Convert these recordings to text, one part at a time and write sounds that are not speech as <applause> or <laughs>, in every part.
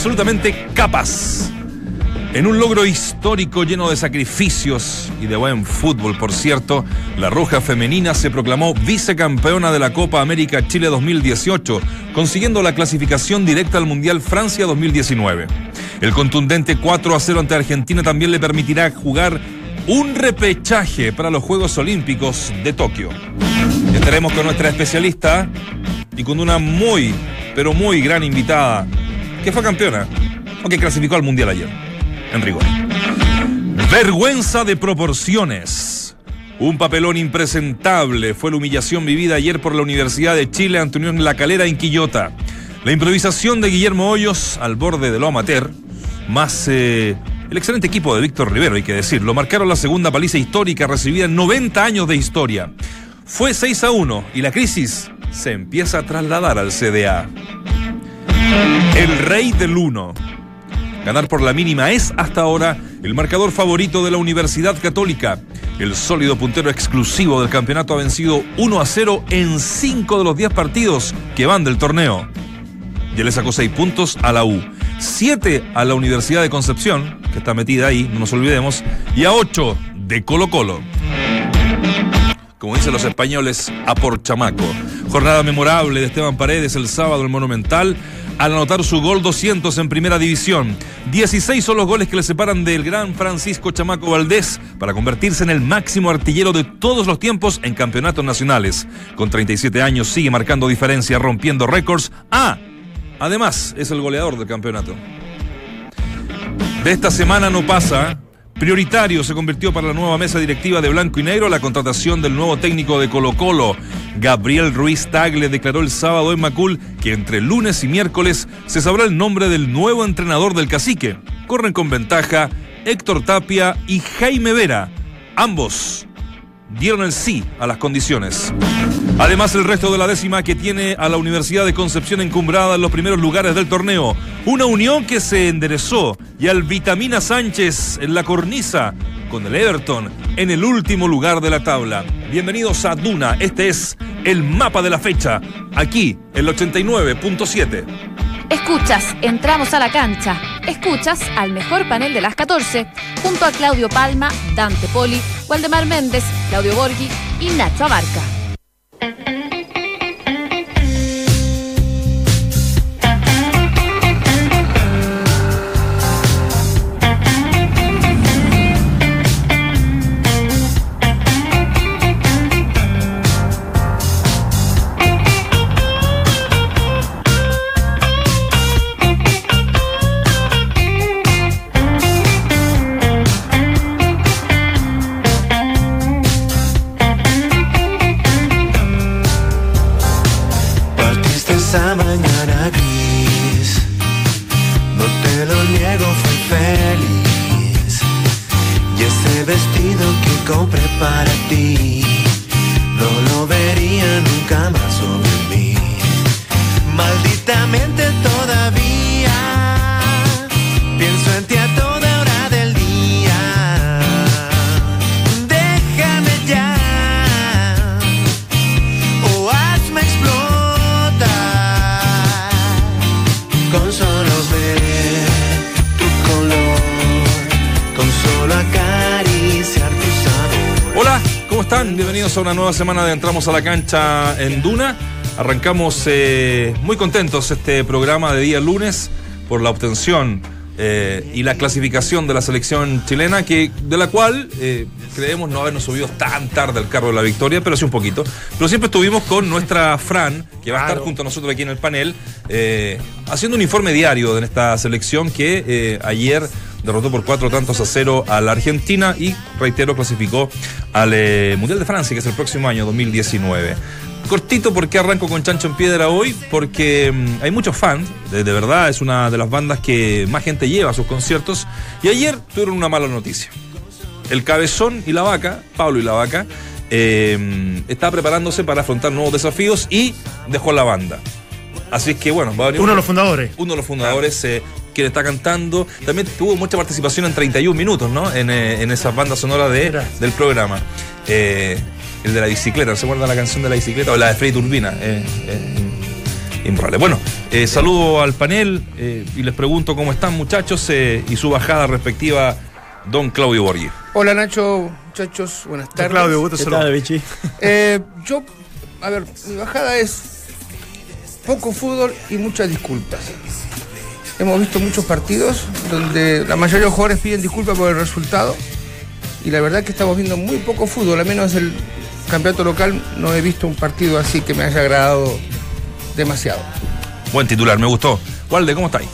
Absolutamente capas. En un logro histórico lleno de sacrificios y de buen fútbol, por cierto, la Roja Femenina se proclamó vicecampeona de la Copa América Chile 2018, consiguiendo la clasificación directa al Mundial Francia 2019. El contundente 4 a 0 ante Argentina también le permitirá jugar un repechaje para los Juegos Olímpicos de Tokio. Estaremos con nuestra especialista y con una muy, pero muy gran invitada, que fue campeona, o que clasificó al Mundial ayer en rigor. Vergüenza de proporciones. Un papelón impresentable fue la humillación vivida ayer por la Universidad de Chile ante Unión La Calera en Quillota. La improvisación de Guillermo Hoyos al borde de lo amateur, más eh, el excelente equipo de Víctor Rivero, hay que decirlo, marcaron la segunda paliza histórica recibida en 90 años de historia. Fue 6 a 1 y la crisis se empieza a trasladar al CDA. El rey del uno Ganar por la mínima es hasta ahora el marcador favorito de la Universidad Católica. El sólido puntero exclusivo del campeonato ha vencido 1 a 0 en 5 de los 10 partidos que van del torneo. Ya le sacó 6 puntos a la U, 7 a la Universidad de Concepción, que está metida ahí, no nos olvidemos, y a 8 de Colo Colo. Como dicen los españoles, a por chamaco. Jornada memorable de Esteban Paredes el sábado en Monumental al anotar su gol 200 en primera división. 16 son los goles que le separan del gran Francisco Chamaco Valdés para convertirse en el máximo artillero de todos los tiempos en campeonatos nacionales. Con 37 años sigue marcando diferencia, rompiendo récords. Ah, además es el goleador del campeonato. De esta semana no pasa Prioritario se convirtió para la nueva mesa directiva de Blanco y Negro la contratación del nuevo técnico de Colo Colo. Gabriel Ruiz Tagle declaró el sábado en Macul que entre lunes y miércoles se sabrá el nombre del nuevo entrenador del cacique. Corren con ventaja Héctor Tapia y Jaime Vera, ambos dieron el sí a las condiciones. Además, el resto de la décima que tiene a la Universidad de Concepción encumbrada en los primeros lugares del torneo. Una unión que se enderezó y al Vitamina Sánchez en la cornisa con el Everton en el último lugar de la tabla. Bienvenidos a Duna, este es el mapa de la fecha, aquí, el 89.7. Escuchas, entramos a la cancha. Escuchas al mejor panel de las 14, junto a Claudio Palma, Dante Poli, Waldemar Méndez, Claudio Borghi y Nacho Abarca. Mm-hmm. compré para ti. No lo vería nunca más sobre mí. Malditamente todavía. A una nueva semana de Entramos a la Cancha en Duna. Arrancamos eh, muy contentos este programa de día lunes por la obtención eh, y la clasificación de la selección chilena, que, de la cual eh, creemos no habernos subido tan tarde al carro de la victoria, pero sí un poquito. Pero siempre estuvimos con nuestra Fran, que va a estar junto a nosotros aquí en el panel, haciendo un informe diario de esta selección que ayer derrotó por cuatro tantos a cero a la Argentina y, reitero, clasificó al eh, Mundial de Francia, que es el próximo año, 2019. Cortito, ¿por qué arranco con Chancho en Piedra hoy? Porque mm, hay muchos fans, de, verdad, es una de las bandas que más gente lleva a sus conciertos. Y ayer tuvieron una mala noticia. El Cabezón y la Vaca, Pablo y la Vaca, eh, está preparándose para afrontar nuevos desafíos y dejó la banda. Así es que bueno, va a venir Uno de los fundadores. Uno de los fundadores eh, quien está cantando. También tuvo mucha participación en 31 minutos, ¿no? En, eh, en esa banda sonora de, del programa. Eh, el de la bicicleta, ¿se acuerdan la canción de la bicicleta? O la de Freddy Turbina. Eh, improbable. Bueno, eh, saludo al panel eh, y les pregunto cómo están muchachos eh, y su bajada respectiva, don Claudio Borghi. Hola Nacho, muchachos, buenas tardes. Claudio, gusto ¿Qué saludar. Eh, yo, a ver, mi bajada es poco fútbol y muchas disculpas. Hemos visto muchos partidos donde la mayoría de los jugadores piden disculpas por el resultado y la verdad que estamos viendo muy poco fútbol, al menos el campeonato local no he visto un partido así que me haya agradado demasiado. Buen titular, me gustó. Walde, ¿cómo estáis?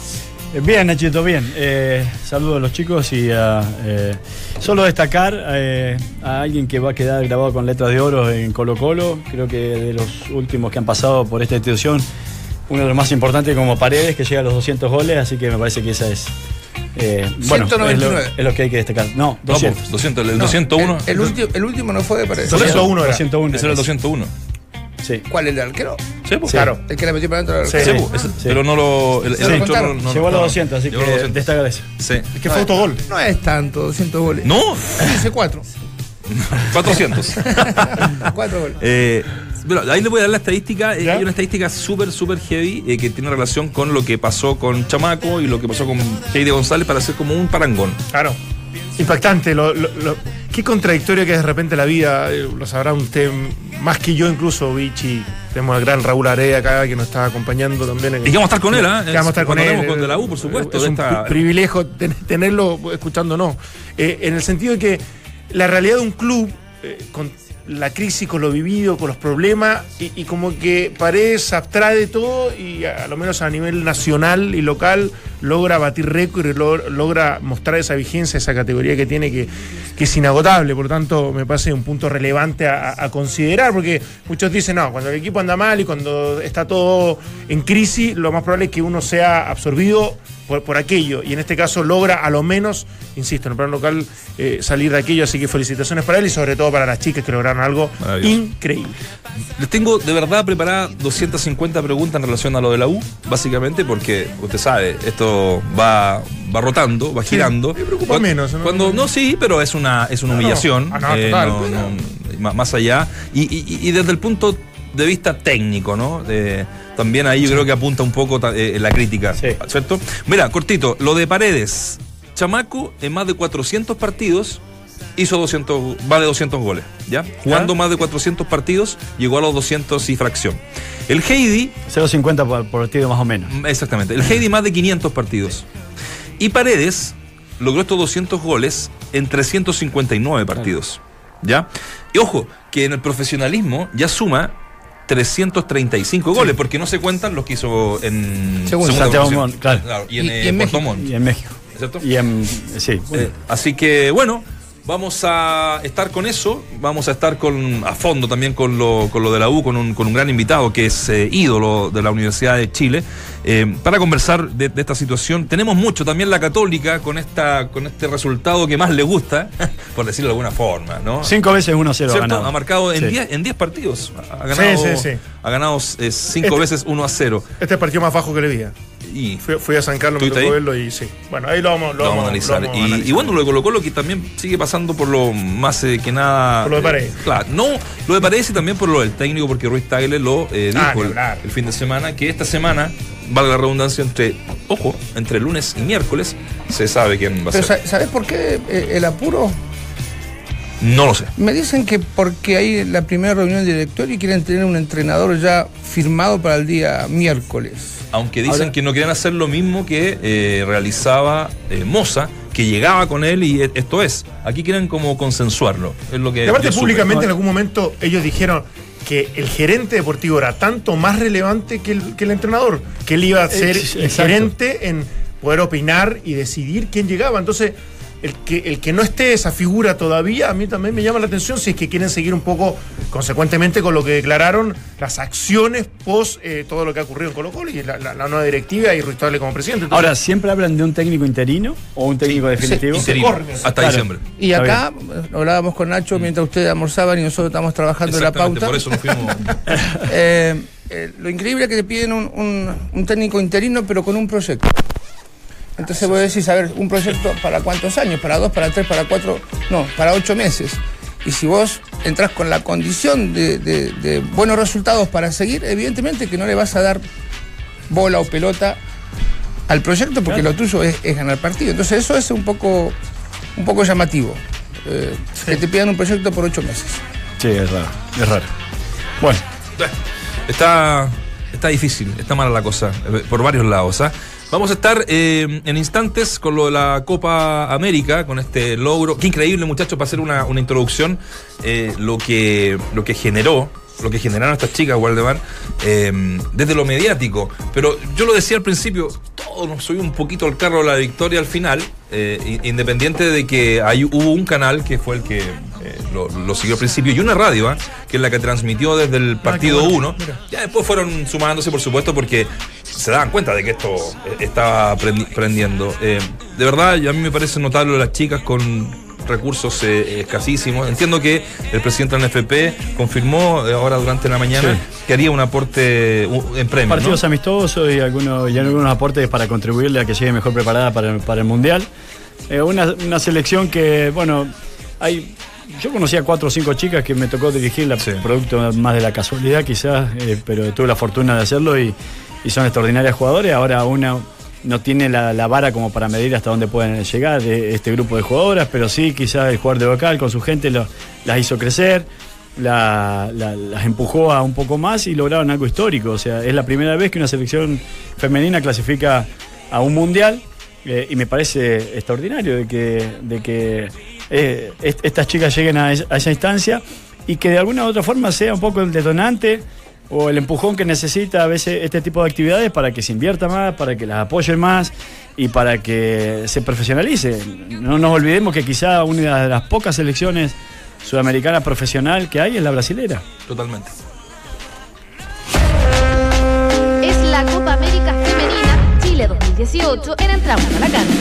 Eh, Bien, Nachito, bien. Eh, saludos a los chicos y a, eh, solo destacar eh, a alguien que va a quedar grabado con letras de oro en Colo Colo. Creo que de los últimos que han pasado por esta institución, uno de los más importantes como Paredes, que llega a los 200 goles, así que me parece que esa es... eh, bueno, es lo, 199. es lo que hay que destacar. No, No, 200. pues, 200, el No, 201. El, el último, el último no fue de parecer. 201 era. 201. Ese era el 201. Sí. ¿Cuál? ¿El del arquero? Sí, pues. Claro. El que le metió para adentro del arquero. Sí, pues, Sí. Pero no lo. El, el Sí. árbitro contaron. no- no- Llegó a los 200, así que 200. destaca eso. Sí. Es que fue autogol. No es tanto, 200 goles. No, Dice 4. 400. 4 goles. Eh, bueno, ahí le voy a dar la estadística. eh, ¿Ya? hay una estadística súper, súper heavy eh, que tiene relación con lo que pasó con Chamaco y lo que pasó con Heidi González para hacer como un parangón. Claro. Impactante. Lo, lo- lo- qué contradictorio que es de repente la vida. eh, Lo sabrá usted más que yo, incluso, Vichy. Tenemos al gran Raúl Area acá que nos está acompañando también. en- Y que vamos a estar con él, ¿ah? Que vamos a estar con él. con de la U, por supuesto. Es un esta- privilegio ten- tenerlo escuchándonos. Eh, en el sentido de que la realidad de un club, eh, con la crisis, con lo vivido, con los problemas, y, como que Paredes abstrae de todo y a, lo menos a nivel nacional y local logra batir récord y lo- logra mostrar esa vigencia, esa categoría que tiene que, que es inagotable. Por lo tanto, me parece un punto relevante a- a considerar, porque muchos dicen, no, cuando el equipo anda mal y cuando está todo en crisis, lo más probable es que uno sea absorbido por, por aquello. Y en este caso logra a lo menos, insisto, en el plano local eh, salir de aquello. Así que felicitaciones para él y sobre todo para las chicas que lograron algo increíble. Les tengo de verdad preparadas 250 preguntas en relación a lo de la U, básicamente porque usted sabe, esto va, va rotando, va girando. me preocupa Cuando- menos, ¿no? Cuando, no, sí, pero es una, es una No, no. humillación. Ah, no, eh, total, más allá. Y, y- y desde el punto de vista técnico, ¿no? Eh, también ahí yo creo que apunta un poco eh, la crítica, Sí. ¿cierto? Mira, cortito, lo de Paredes. Chamaco en más de 400 partidos hizo 200, más de 200 goles, ¿ya? Jugando más de 400 partidos, llegó a los 200 y fracción. El Heidi, 0.50 por por partido más o menos. exactamente, el Heidi más de 500 partidos. Y Paredes logró estos 200 goles en 359 partidos, ¿ya? Y ojo, que en el profesionalismo ya suma 335 goles, porque no se cuentan los que hizo en Segunda. Santiago claro. y en, Y- eh, y en Puerto México. Montt, Y en México. ¿cierto? Y en. Sí. Eh, así que bueno, vamos a estar con eso, vamos a estar con a fondo también con lo, con lo de la U, con un, con un gran invitado que es eh, ídolo de la Universidad de Chile, eh, para conversar de, de esta situación. Tenemos mucho también la católica con esta con este resultado que más le gusta, <laughs> por decirlo de alguna forma, ¿no? Cinco veces 1-0 ¿Cierto? ganado. Ha marcado en Sí. 10 en 10 partidos. Ha ganado, Sí, sí, sí. Ha ganado 5 Este- veces 1 a 0. Este es el partido más bajo que le vi. Y Fui, fui a San Carlos, me ¿Estuviste tocó ahí? verlo y sí. Bueno, ahí lo vamos, lo vamos a analizar. lo vamos a y, analizar. y bueno, lo de Colo Colo que también sigue pasando por lo más eh, que nada. Por lo de Paredes. eh, claro, no, lo de Paredes y también por lo del técnico, porque Ruiz Tagle lo eh, Ah, dijo el, fin de semana, que esta semana, valga la redundancia, entre, ojo, entre lunes y miércoles, se sabe quién va a Pero ser. sa- ¿sabes por qué eh, el apuro? No lo sé. Me dicen que porque hay la primera reunión de directorio y quieren tener un entrenador ya firmado para el día miércoles. Aunque dicen Ahora- que no quieren hacer lo mismo que eh, realizaba eh, Moza, que llegaba con él y e- esto es. Aquí quieren como consensuarlo. Es lo que. Y aparte, públicamente en algún momento ellos dijeron que el gerente deportivo era tanto más relevante que el, que el entrenador, que él iba a ser Ex- el exacto. gerente en poder opinar y decidir quién llegaba. Entonces, el que, el que no esté esa figura todavía, a mí también me llama la atención si es que quieren seguir un poco consecuentemente con lo que declararon las acciones post eh, todo lo que ha ocurrido en Colo Colo y la, la- la nueva directiva y Ruiz Tagle como presidente. Entonces, Ahora, ¿siempre hablan de un técnico interino o un técnico definitivo? Interino, corre. hasta Claro. diciembre. Y acá eh, hablábamos con Nacho mientras ustedes almorzaban y nosotros estamos trabajando en la Exactamente, pauta. por eso nos fuimos. <laughs> Eh, eh, lo increíble es que te piden un, un- un técnico interino, pero con un proyecto. Entonces vos decís, a ver, un proyecto para cuántos años, para dos, para tres, para cuatro, no, para ocho meses. Y si vos entras con la condición de, de- de buenos resultados para seguir, evidentemente que no le vas a dar bola o pelota al proyecto porque Claro. lo tuyo es, es ganar partido. Entonces eso es un poco, un poco llamativo. eh, Que te pidan un proyecto por ocho meses. Sí, es raro, es raro. Bueno, Está, está difícil, está mala la cosa, eh, por varios lados. ¿ah? Vamos a estar eh, en instantes con lo de la Copa América, con este logro. Qué increíble, muchachos, para hacer una, una introducción, eh, lo, que, lo que generó, lo que generaron estas chicas, Waldemar, eh, desde lo mediático. Pero yo lo decía al principio, todos nos subimos un poquito al carro de la victoria al final, eh, independiente de que hay, hubo un canal que fue el que eh, lo, lo siguió al principio y una radio, ¿ah? que es la que transmitió desde el partido 1. Ya después fueron sumándose, por supuesto, porque se daban cuenta de que esto eh, estaba prendi- prendiendo. Eh, de verdad, a mí me parece notable las chicas con recursos eh, escasísimos. Entiendo que el presidente de la NFP confirmó eh, ahora durante la mañana Sí. que haría un aporte en premio. partidos ¿no? amistosos y algunos, y algunos aportes para contribuirle a que llegue mejor preparada para, el- para el Mundial. Eh, una, una selección que, bueno, hay. Yo conocía cuatro o cinco chicas que me tocó dirigirla, Sí. producto más de la casualidad quizás, eh, pero tuve la fortuna de hacerlo y, y son extraordinarias jugadores. Ahora una no tiene la, la vara como para medir hasta dónde pueden llegar eh, este grupo de jugadoras, pero sí quizás el jugador de local con su gente lo- las hizo crecer la- la- las empujó a un poco más y lograron algo histórico. O sea, es la primera vez que una selección femenina clasifica a un mundial eh, y me parece extraordinario de que, de que eh, est- estas chicas lleguen a, es- a esa instancia y que de alguna u otra forma sea un poco el detonante o el empujón que necesita a veces este tipo de actividades para que se invierta más, para que las apoyen más y para que se profesionalice. No nos olvidemos que quizá una de las pocas selecciones sudamericana profesional que hay es la brasilera. Totalmente. Es la Copa América Femenina Chile 2018 en Entramos a la Cancha.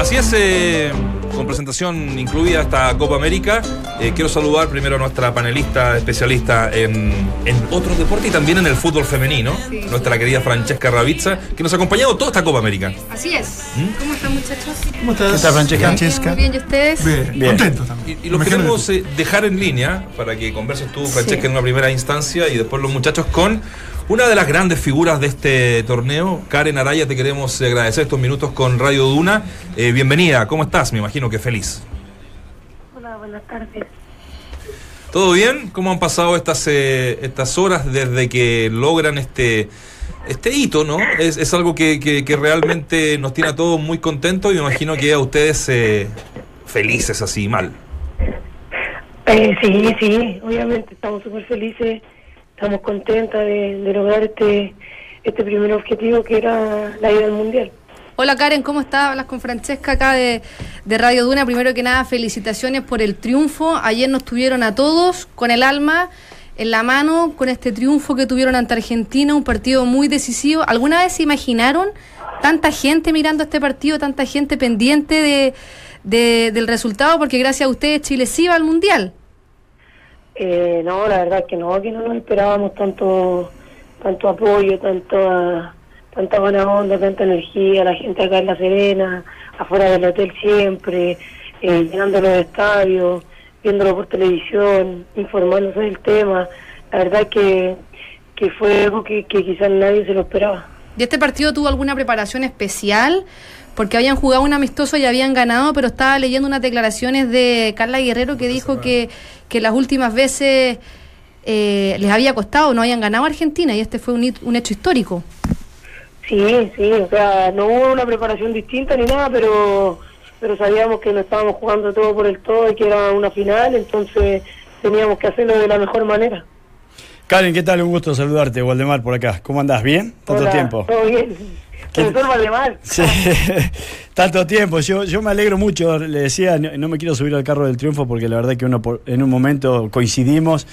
Así es, eh, con presentación incluida esta Copa América. Eh, quiero saludar primero a nuestra panelista especialista en, en otros deportes y también en el fútbol femenino, nuestra querida Francesca Ravizza, que nos ha acompañado toda esta Copa América. Así es. ¿Mm? ¿Cómo están muchachos? ¿Cómo estás? ¿Qué tal, Francesca? Muy bien, ¿y ustedes? Bien, Bien. contento también. Y, y los Imagínate queremos eh, dejar en línea para que converses tú, Francesca, Sí. en una primera instancia y después los muchachos con una de las grandes figuras de este torneo. Karen Araya, te queremos agradecer estos minutos con Radio Duna. Eh, bienvenida, ¿cómo estás? Me imagino que feliz. Hola, buenas tardes. ¿Todo bien? ¿Cómo han pasado estas, eh, estas horas desde que logran este, este hito, no? Es, es algo que, que- que realmente nos tiene a todos muy contentos y me imagino que a ustedes eh, felices así, mal. Eh, sí, sí, obviamente estamos súper felices, estamos contentas de, lograr este, este primer objetivo que era la ida al mundial. Hola Karen, ¿cómo estás? Hablas con Francesca acá de, de Radio Duna. Primero que nada, felicitaciones por el triunfo. Ayer nos tuvieron a todos con el alma en la mano con este triunfo que tuvieron ante Argentina, un partido muy decisivo. ¿Alguna vez se imaginaron tanta gente mirando este partido, tanta gente pendiente de, de- del resultado? Porque gracias a ustedes Chile sí va al mundial. Eh, no, la verdad que no, que no nos esperábamos tanto, tanto apoyo, tanto, tanta buena onda, tanta energía, la gente acá en La Serena, afuera del hotel siempre, eh, llenando los estadios, viéndolo por televisión, informándose del tema. La verdad que, que fue algo que, que quizás nadie se lo esperaba. ¿Y este partido tuvo alguna preparación especial? Porque habían jugado un amistoso y habían ganado, pero estaba leyendo unas declaraciones de Carla Guerrero que dijo que, que las últimas veces eh, les había costado, no habían ganado a Argentina y este fue un, un hecho histórico. Sí, sí, o sea, no hubo una preparación distinta ni nada, pero pero sabíamos que no estábamos jugando todo por el todo y que era una final, entonces teníamos que hacerlo de la mejor manera. Karen, ¿qué tal? Un gusto saludarte, Waldemar, por acá. ¿Cómo andás? ¿Bien? ¿Tanto Hola, tiempo? Todo bien. ¿Qué- Profesor Valdemar. Sí, <laughs> tanto tiempo. Yo, yo me alegro mucho. Le decía, no, no me quiero subir al carro del triunfo porque la verdad que uno por- en un momento coincidimos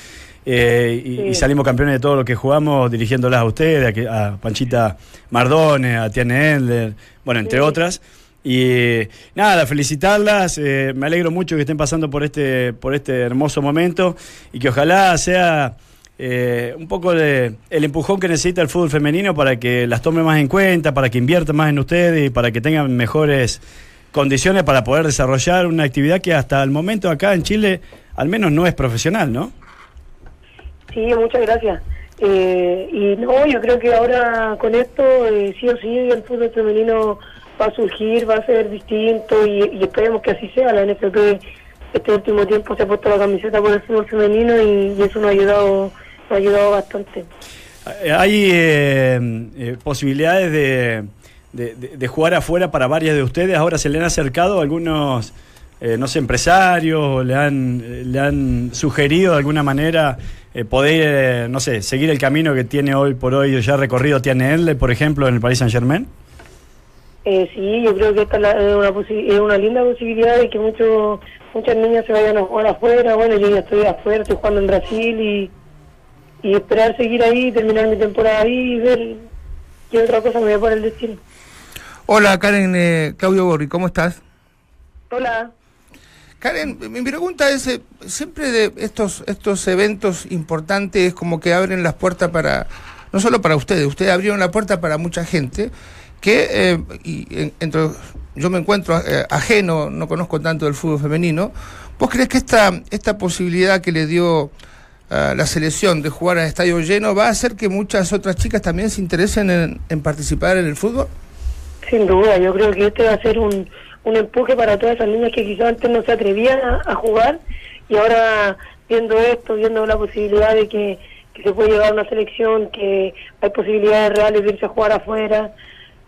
eh, y, Sí. y salimos campeones de todo lo que jugamos, dirigiéndolas a ustedes, a, Panchita Mardone, a Tiane Endler, bueno, entre otras. Y nada, felicitarlas. eh, me alegro mucho que estén pasando por este, por este hermoso momento y que ojalá sea eh, un poco de, el empujón que necesita el fútbol femenino para que las tome más en cuenta, para que invierta más en ustedes y para que tengan mejores condiciones para poder desarrollar una actividad que hasta el momento acá en Chile al menos no es profesional, ¿no? Sí, muchas gracias. Eh, y no, yo creo que ahora con esto, eh, sí o sí, el fútbol femenino va a surgir, va a ser distinto y, esperemos que así sea. La NFP este último tiempo se ha puesto la camiseta por el fútbol femenino y, eso nos ha ayudado, ha ayudado bastante. Hay eh, eh, posibilidades de, de- de- de jugar afuera para varias de ustedes. Ahora se le han acercado algunos, eh, no sé, empresarios, le han, le han sugerido de alguna manera eh, poder, eh, no sé, seguir el camino que tiene hoy por hoy ya recorrido tiene él, por ejemplo, en el Paris Saint Germain. Eh, sí, yo creo que esta una, es una linda posibilidad de que muchos muchas niñas se vayan a jugar afuera. Bueno, yo ya estoy afuera, estoy jugando en Brasil y, y esperar seguir ahí, terminar mi temporada ahí y ver qué otra cosa me va para el destino. Hola Karen, eh, Claudio Borri, ¿cómo estás? Hola. Karen, mi pregunta es, eh, siempre de estos, estos eventos importantes como que abren las puertas para, no solo para ustedes, ustedes abrieron la puerta para mucha gente que, eh, y en- entre, yo me encuentro eh, ajeno, no conozco tanto del fútbol femenino, ¿vos crees que esta, esta posibilidad que le dio a la selección de jugar a estadio lleno va a hacer que muchas otras chicas también se interesen en, participar en el fútbol? Sin duda, yo creo que este va a ser un, un empuje para todas esas niñas que quizás antes no se atrevían a, jugar y ahora viendo esto, viendo la posibilidad de que, se puede llevar a una selección, que hay posibilidades reales de irse a jugar afuera.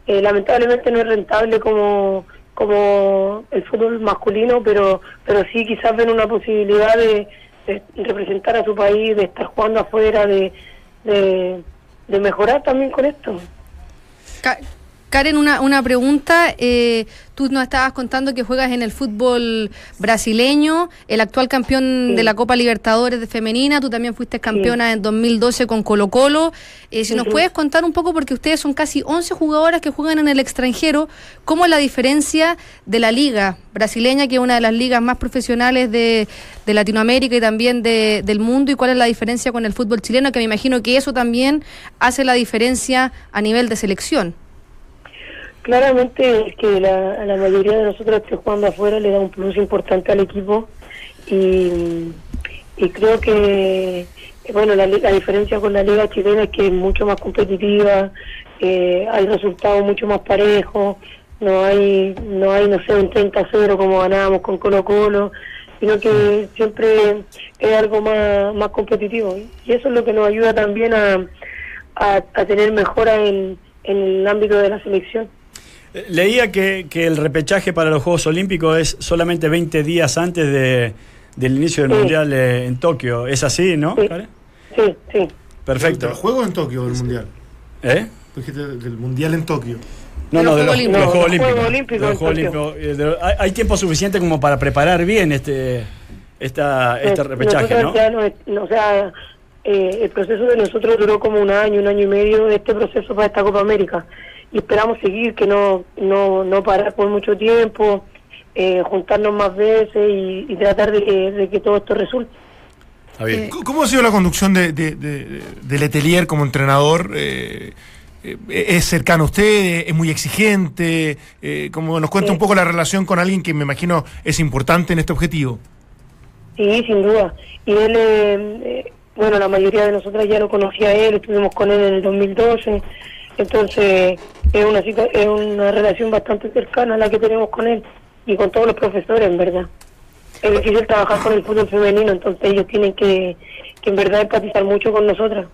Eh, lamentablemente no es rentable como como el fútbol masculino, pero pero sí quizás ven una posibilidad de, de representar a su país, de estar jugando afuera, de, de, mejorar también con esto. Karen, una, una pregunta. Eh, tú nos estabas contando que juegas en el fútbol brasileño, el actual campeón Sí. de la Copa Libertadores de Femenina. Tú también fuiste campeona en 2012 con Colo Colo. Eh, si nos puedes contar un poco, porque ustedes son casi 11 jugadoras que juegan en el extranjero, ¿cómo es la diferencia de la liga brasileña, que es una de las ligas más profesionales de, de Latinoamérica y también de- del mundo, y cuál es la diferencia con el fútbol chileno, que me imagino que eso también hace la diferencia a nivel de selección? Claramente es que la, la mayoría de nosotros que jugando afuera le da un plus importante al equipo y, creo que bueno la, la diferencia con la liga chilena es que es mucho más competitiva, eh, hay resultados mucho más parejos, no hay no hay no sé un 30-0 como ganábamos con Colo Colo, sino que siempre es algo más, más competitivo y eso es lo que nos ayuda también a, a, a tener mejora en, en el ámbito de la selección. Leía que, que el repechaje para los Juegos Olímpicos es solamente 20 días antes de, del inicio del Sí. Mundial eh, en Tokio. ¿Es así, no? Sí. Sí, sí. Perfecto. ¿El juego en Tokio del Mundial? ¿Eh? Dijiste del Mundial en Tokio. No, De no, los de los, Juegos de los Juegos Olímpicos. Hay, tiempo suficiente como para preparar bien este esta, este Nos- repechaje, ¿no? ya no es- no, o sea, eh, el proceso de nosotros duró como un año, un año y medio de este proceso para esta Copa América. Y esperamos seguir, que no, no, no parar por mucho tiempo, eh, juntarnos más veces y, y tratar de que, de que todo esto resulte. Está bien. Eh, ¿Cómo- ¿Cómo ha sido la conducción de, de, de- de Letelier como entrenador? Eh, eh, ¿Es cercano a usted? ¿Es muy exigente? Eh, como nos cuenta un poco la relación con alguien que me imagino es importante en este objetivo. Sí, sin duda. Y él, eh, eh, bueno, la mayoría de nosotras ya lo conocía a él, estuvimos con él en el 2012, entonces es una, es una relación bastante cercana la que tenemos con él y con todos los profesores, en verdad. Es difícil trabajar con el fútbol femenino, entonces ellos tienen que, que en verdad empatizar mucho con nosotras.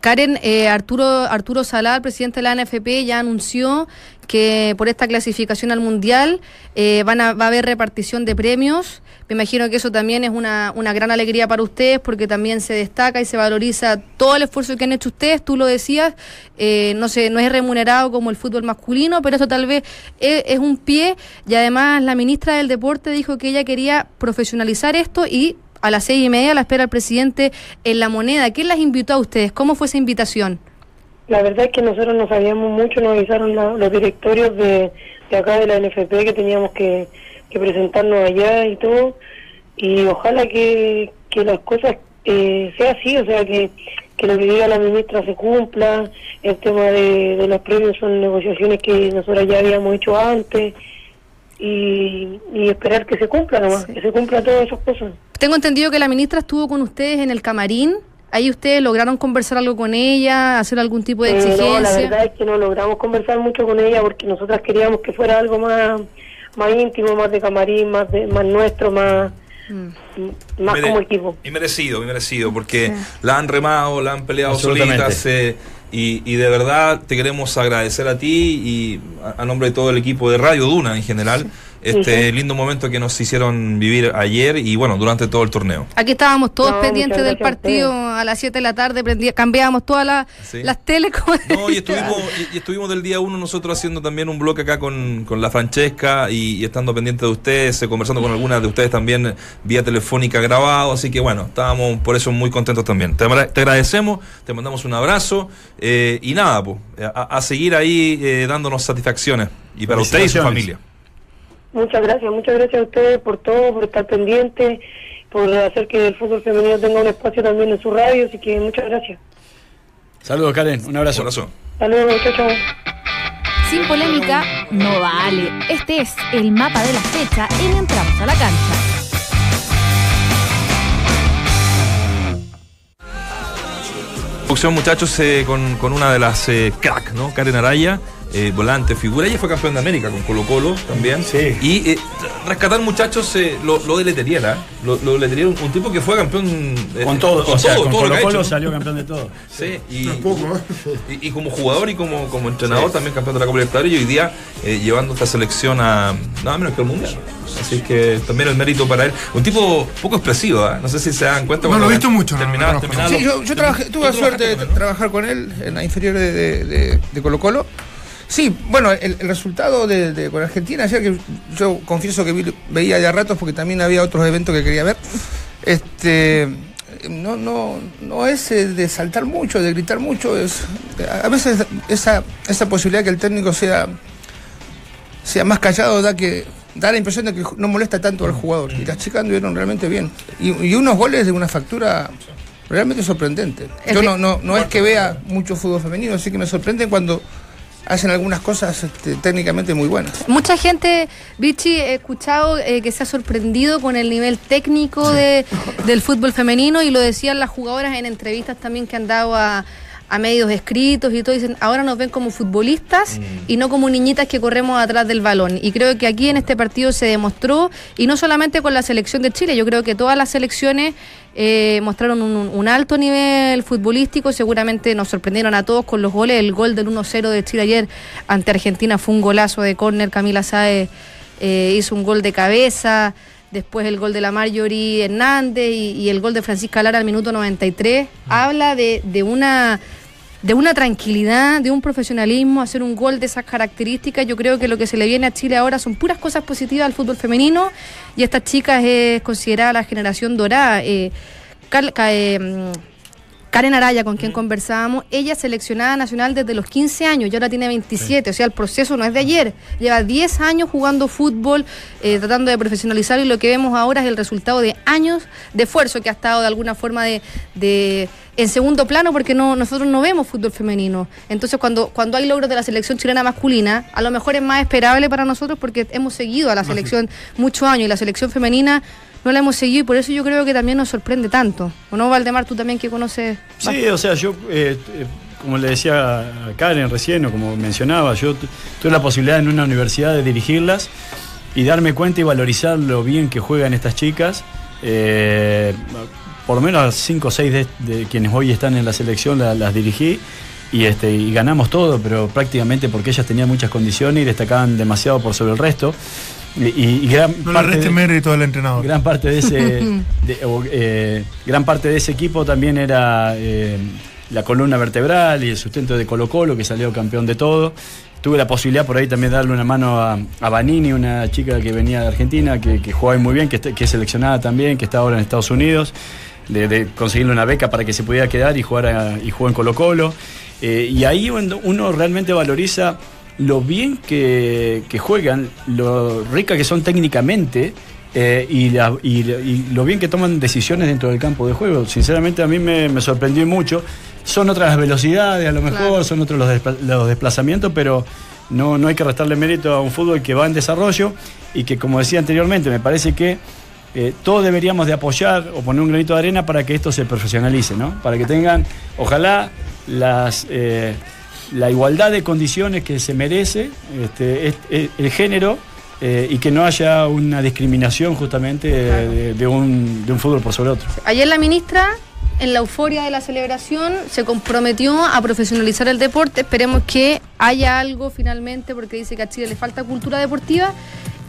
Karen, eh, Arturo, Arturo Salar, presidente de la NFP, ya anunció que por esta clasificación al Mundial eh, van a, va a haber repartición de premios. Me imagino que eso también es una, una gran alegría para ustedes porque también se destaca y se valoriza todo el esfuerzo que han hecho ustedes. Tú lo decías, eh, no, sé, no es remunerado como el fútbol masculino, pero eso tal vez es, es un pie. Y además la ministra del Deporte dijo que ella quería profesionalizar esto y a las seis y media la espera el presidente en la moneda. ¿Quién las invitó a ustedes? ¿Cómo fue esa invitación? La verdad es que nosotros no sabíamos mucho, nos avisaron los directorios de, de acá de la NFP que teníamos que, que presentarnos allá y todo. Y ojalá que, que las cosas eh, sea así, o sea, que, que lo que diga la ministra se cumpla. El tema de, de los premios son negociaciones que nosotros ya habíamos hecho antes. Y, y esperar que se cumpla nomás, que se cumpla todas esas cosas. Tengo entendido que la ministra estuvo con ustedes en el camarín Ahí ustedes lograron conversar algo con ella, hacer algún tipo de Eh, exigencia. no, la verdad es que no logramos conversar mucho con ella porque nosotras queríamos que fuera algo más, más íntimo, más de camarín, más, de, más nuestro, más, m- más Mere- como equipo. Y merecido, y merecido, porque la han remado, la han peleado solitas. eh, y, y de verdad te queremos agradecer a ti y a, a nombre de todo el equipo de Radio Duna en general, este Sí. lindo momento que nos hicieron vivir ayer y bueno, durante todo el torneo. Aquí estábamos todos No, pendientes del a partido a las 7 de la tarde, prendía- cambiábamos todas las, Sí. las teles. No, y estuvimos, y, y estuvimos del día uno nosotros haciendo también un bloque acá con, con la Francesca y, y estando pendiente de ustedes, eh, conversando con algunas de ustedes también eh, vía telefónica grabado, así que bueno, estábamos por eso muy contentos también. Te, agra- te agradecemos, te mandamos un abrazo eh, y nada, pues, a, a seguir ahí eh, dándonos satisfacciones y para usted y su familia. Muchas gracias, muchas gracias a ustedes por todo, por estar pendientes, por hacer que el fútbol femenino tenga un espacio también en su radio, así que muchas gracias. Saludos, Karen. Un abrazo. Un abrazo. Hasta luego, muchachos. Sin polémica, no vale. Este es el mapa de la fecha en Entramos a la Cancha. Producción, muchachos, eh, con, con una de las eh, crack, ¿no? Karen Araya, eh, volante, figura. Ella fue campeón de América con Colo Colo también. Sí. Y eh, rescatar, muchachos, eh, lo, lo de. Lo, lo de un, un tipo que fue campeón. eh, Con todo, con o sea, todo, con todo lo Colo Colo hecho. salió campeón de todo. Sí, y, Tampoco, ¿eh? y, y como jugador y como, como entrenador también campeón de la Copa Libertadores y hoy día eh, llevando esta selección a nada menos que al Mundial. Así que también el mérito para él. Un tipo poco expresivo, ¿ah? no sé si se dan cuenta. No lo he visto mucho, no, terminaba- no terminaba Sí, yo, yo trabajé, tuve la suerte de trabajar con él en la inferior de, de, de- de Colo Colo. Sí, bueno, el, el resultado de, de- con Argentina ayer, que yo confieso que vi- veía ya ratos porque también había otros eventos que quería ver, este no, no, no es eh, de saltar mucho, de gritar mucho, es a veces esa, esa posibilidad que el técnico sea, sea más callado da que da la impresión de que no molesta tanto al jugador. Y las chicas anduvieron realmente bien. Y, y unos goles de una factura realmente sorprendente. Yo no, no, no es que vea mucho fútbol femenino, así que me sorprende cuando hacen algunas cosas este, técnicamente muy buenas. Mucha gente, Vichy, he escuchado eh, que se ha sorprendido con el nivel técnico de, del fútbol femenino y lo decían las jugadoras en entrevistas también que han dado a, a medios escritos y todo. Dicen, ahora nos ven como futbolistas y no como niñitas que corremos atrás del balón. Y creo que aquí en este partido se demostró, y no solamente con la selección de Chile, yo creo que todas las selecciones eh, mostraron un, un alto nivel futbolístico, seguramente nos sorprendieron a todos con los goles, el gol del 1-0 de Chile ayer ante Argentina fue un golazo de córner, Camila Sáez eh, hizo un gol de cabeza, después el gol de la Marjorie Hernández y, y el gol de Francisca Lara al minuto 93, habla de, de una de una tranquilidad, de un profesionalismo, hacer un gol de esas características. Yo creo que lo que se le viene a Chile ahora son puras cosas positivas al fútbol femenino y esta chica es considerada la generación dorada. Eh, Car- eh, mm, Karen Araya, con quien conversábamos, ella es seleccionada nacional desde los 15 años y ahora tiene 27, o sea, el proceso no es de ayer. Lleva 10 años jugando fútbol, eh, tratando de profesionalizarlo y lo que vemos ahora es el resultado de años de esfuerzo que ha estado de alguna forma de, de- en segundo plano porque no nosotros no vemos fútbol femenino. Entonces, cuando, cuando hay logros de la selección chilena masculina, a lo mejor es más esperable para nosotros porque hemos seguido a la selección muchos años y la selección femenina no la hemos seguido y por eso yo creo que también nos sorprende tanto. ¿O no, Valdemar, tú también que conoces? Sí, o sea, yo, eh, eh, como le decía a Karen recién, o como mencionaba, yo tu- tuve la posibilidad en una universidad de dirigirlas y darme cuenta y valorizar lo bien que juegan estas chicas. Eh, por lo menos cinco o seis de, de quienes hoy están en la selección la- las dirigí y, este, y ganamos todo, pero prácticamente porque ellas tenían muchas condiciones y destacaban demasiado por sobre el resto. Y, y- y gran No le parte reste de- mérito al entrenador. Gran parte de ese, <laughs> de- o, eh, gran parte de ese equipo también era eh, la columna vertebral y el sustento de Colo Colo, que salió campeón de todo. Tuve la posibilidad por ahí también de darle una mano a, a Vanini, una chica que venía de Argentina, que, que juega muy bien, que, está- que es seleccionada también, que está ahora en Estados Unidos, de, de conseguirle una beca para que se pudiera quedar y jugar a- y jugar en Colo Colo. Eh, y ahí uno uno realmente valoriza lo bien que, que juegan, lo rica que son técnicamente eh, y, la- y- y lo bien que toman decisiones dentro del campo de juego. Sinceramente a mí me, me sorprendió mucho. Son otras las velocidades, a lo mejor, Claro. son otros los, despla- los desplazamientos, pero no, no hay que restarle mérito a un fútbol que va en desarrollo y que, como decía anteriormente, me parece que eh, todos deberíamos de apoyar o poner un granito de arena para que esto se profesionalice, ¿no? Para que tengan, ojalá, las, eh, la igualdad de condiciones que se merece este, es- es- el género eh, y que no haya una discriminación justamente de un, de un fútbol por sobre otro. Ayer la ministra, en la euforia de la celebración, se comprometió a profesionalizar el deporte. Esperemos que haya algo finalmente, porque dice que a Chile le falta cultura deportiva.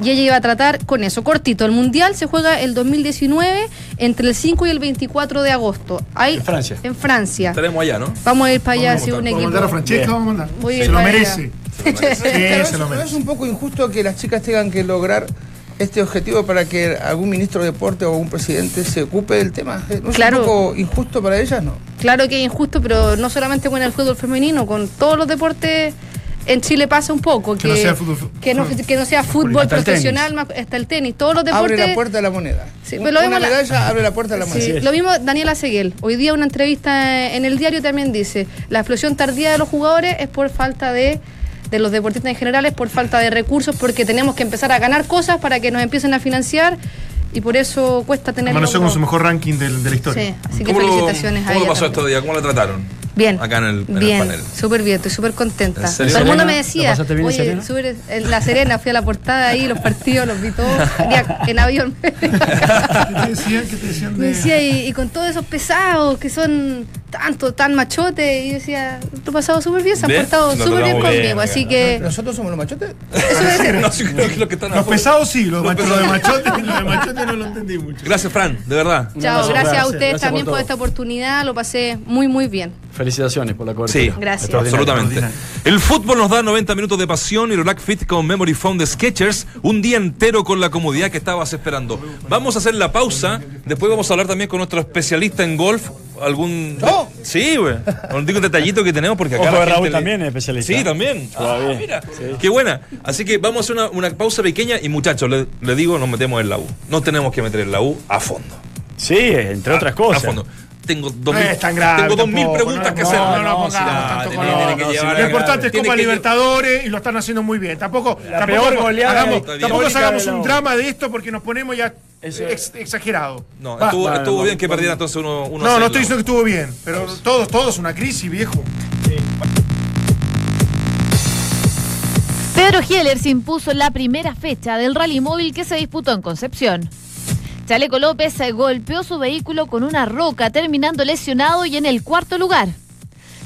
Y ella iba a tratar con eso. Cortito, el Mundial se juega el 2019 entre el 5 y el 24 de agosto. Hay, En Francia. En Francia. Estaremos allá, ¿no? Vamos a ir para allá, si un votar. Vamos a equipo. mandar a Francesca, vamos a mandar. Voy a ir Se lo para allá. merece. Pero Sí, es, se lo pero es merece. un poco injusto que las chicas tengan que lograr este objetivo para que algún ministro de deporte o un presidente se ocupe del tema. ¿No es Claro. un poco injusto para ellas? No. Claro que es injusto, pero no solamente con el fútbol femenino, con todos los deportes en Chile pasa un poco. Que, Que no sea fútbol- que no, que no sea fútbol Hasta el profesional, más- hasta el tenis. Todos los deportes. Abre la puerta de la moneda. Sí, lo una vimos la- medalla abre la puerta de la moneda. Sí, lo mismo Daniela Seguel. Hoy día una entrevista en el diario también dice, la explosión tardía de los jugadores es por falta de de los deportistas en general es por falta de recursos porque tenemos que empezar a ganar cosas para que nos empiecen a financiar y por eso cuesta tener Amaneció con su mejor ranking de la historia. Sí, así que ¿Cómo lo, felicitaciones a lo pasó también. días? ¿Cómo la trataron? Bien. Acá en el, en el bien, panel. súper bien, estoy súper contenta. Todo el mundo me ¿Lo decía, bien oye, súper- en La Serena, fui a la portada ahí, los partidos, los vi todos, <laughs> en avión. ¿Qué te decían? ¿Qué te decían Me de.? decía, y, y con todos esos pesados que son tanto, tan machotes, y decía, lo he pasado súper bien, se han portado lo súper bien conmigo, así bien. que ¿Nosotros somos los machotes? <laughs> No, sí, creo que los que están Los pesados sí, los, Los de machote, los de machote no lo entendí mucho. Gracias, Fran, de verdad. Chao, gracias a ustedes gracias también por esta oportunidad, lo pasé muy, muy bien. Felicitaciones por la cobertura. Sí, Gracias. absolutamente. El fútbol nos da 90 minutos de pasión y Relax Fit con Memory Foam de Sketchers, un día entero con la comodidad que estabas esperando. Vamos a hacer la pausa, después vamos a hablar también con nuestro especialista en golf, algún ¡Oh! Sí, güey. Un digo detallito que tenemos porque acá Ojo, la gente Raúl le- también es especialista. Sí, también. Juega Ah, bien. mira, Sí. qué buena. Así que vamos a hacer una, una pausa pequeña y muchachos, le, le digo, nos metemos en la U. No tenemos que meter en la U a fondo. Sí, entre otras A cosas. fondo. Tengo dos No mil, es tan grave tengo dos mil preguntas no, que hacer. no, no, no, que No, lo importante es Copa Libertadores y lo están haciendo muy bien. Tampoco, La tampoco peor goleada hagamos, de la tampoco histórica hagamos de la un drama de esto porque nos ponemos ya exagerado. No, Va. estuvo, bien que perdiera entonces uno, uno No, no estoy diciendo que estuvo bien, pero todos, todos una crisis, viejo. Pedro Heller se impuso en la primera fecha del rally móvil que se disputó en Concepción. Chaleco López eh, golpeó su vehículo con una roca, terminando lesionado y en el cuarto lugar.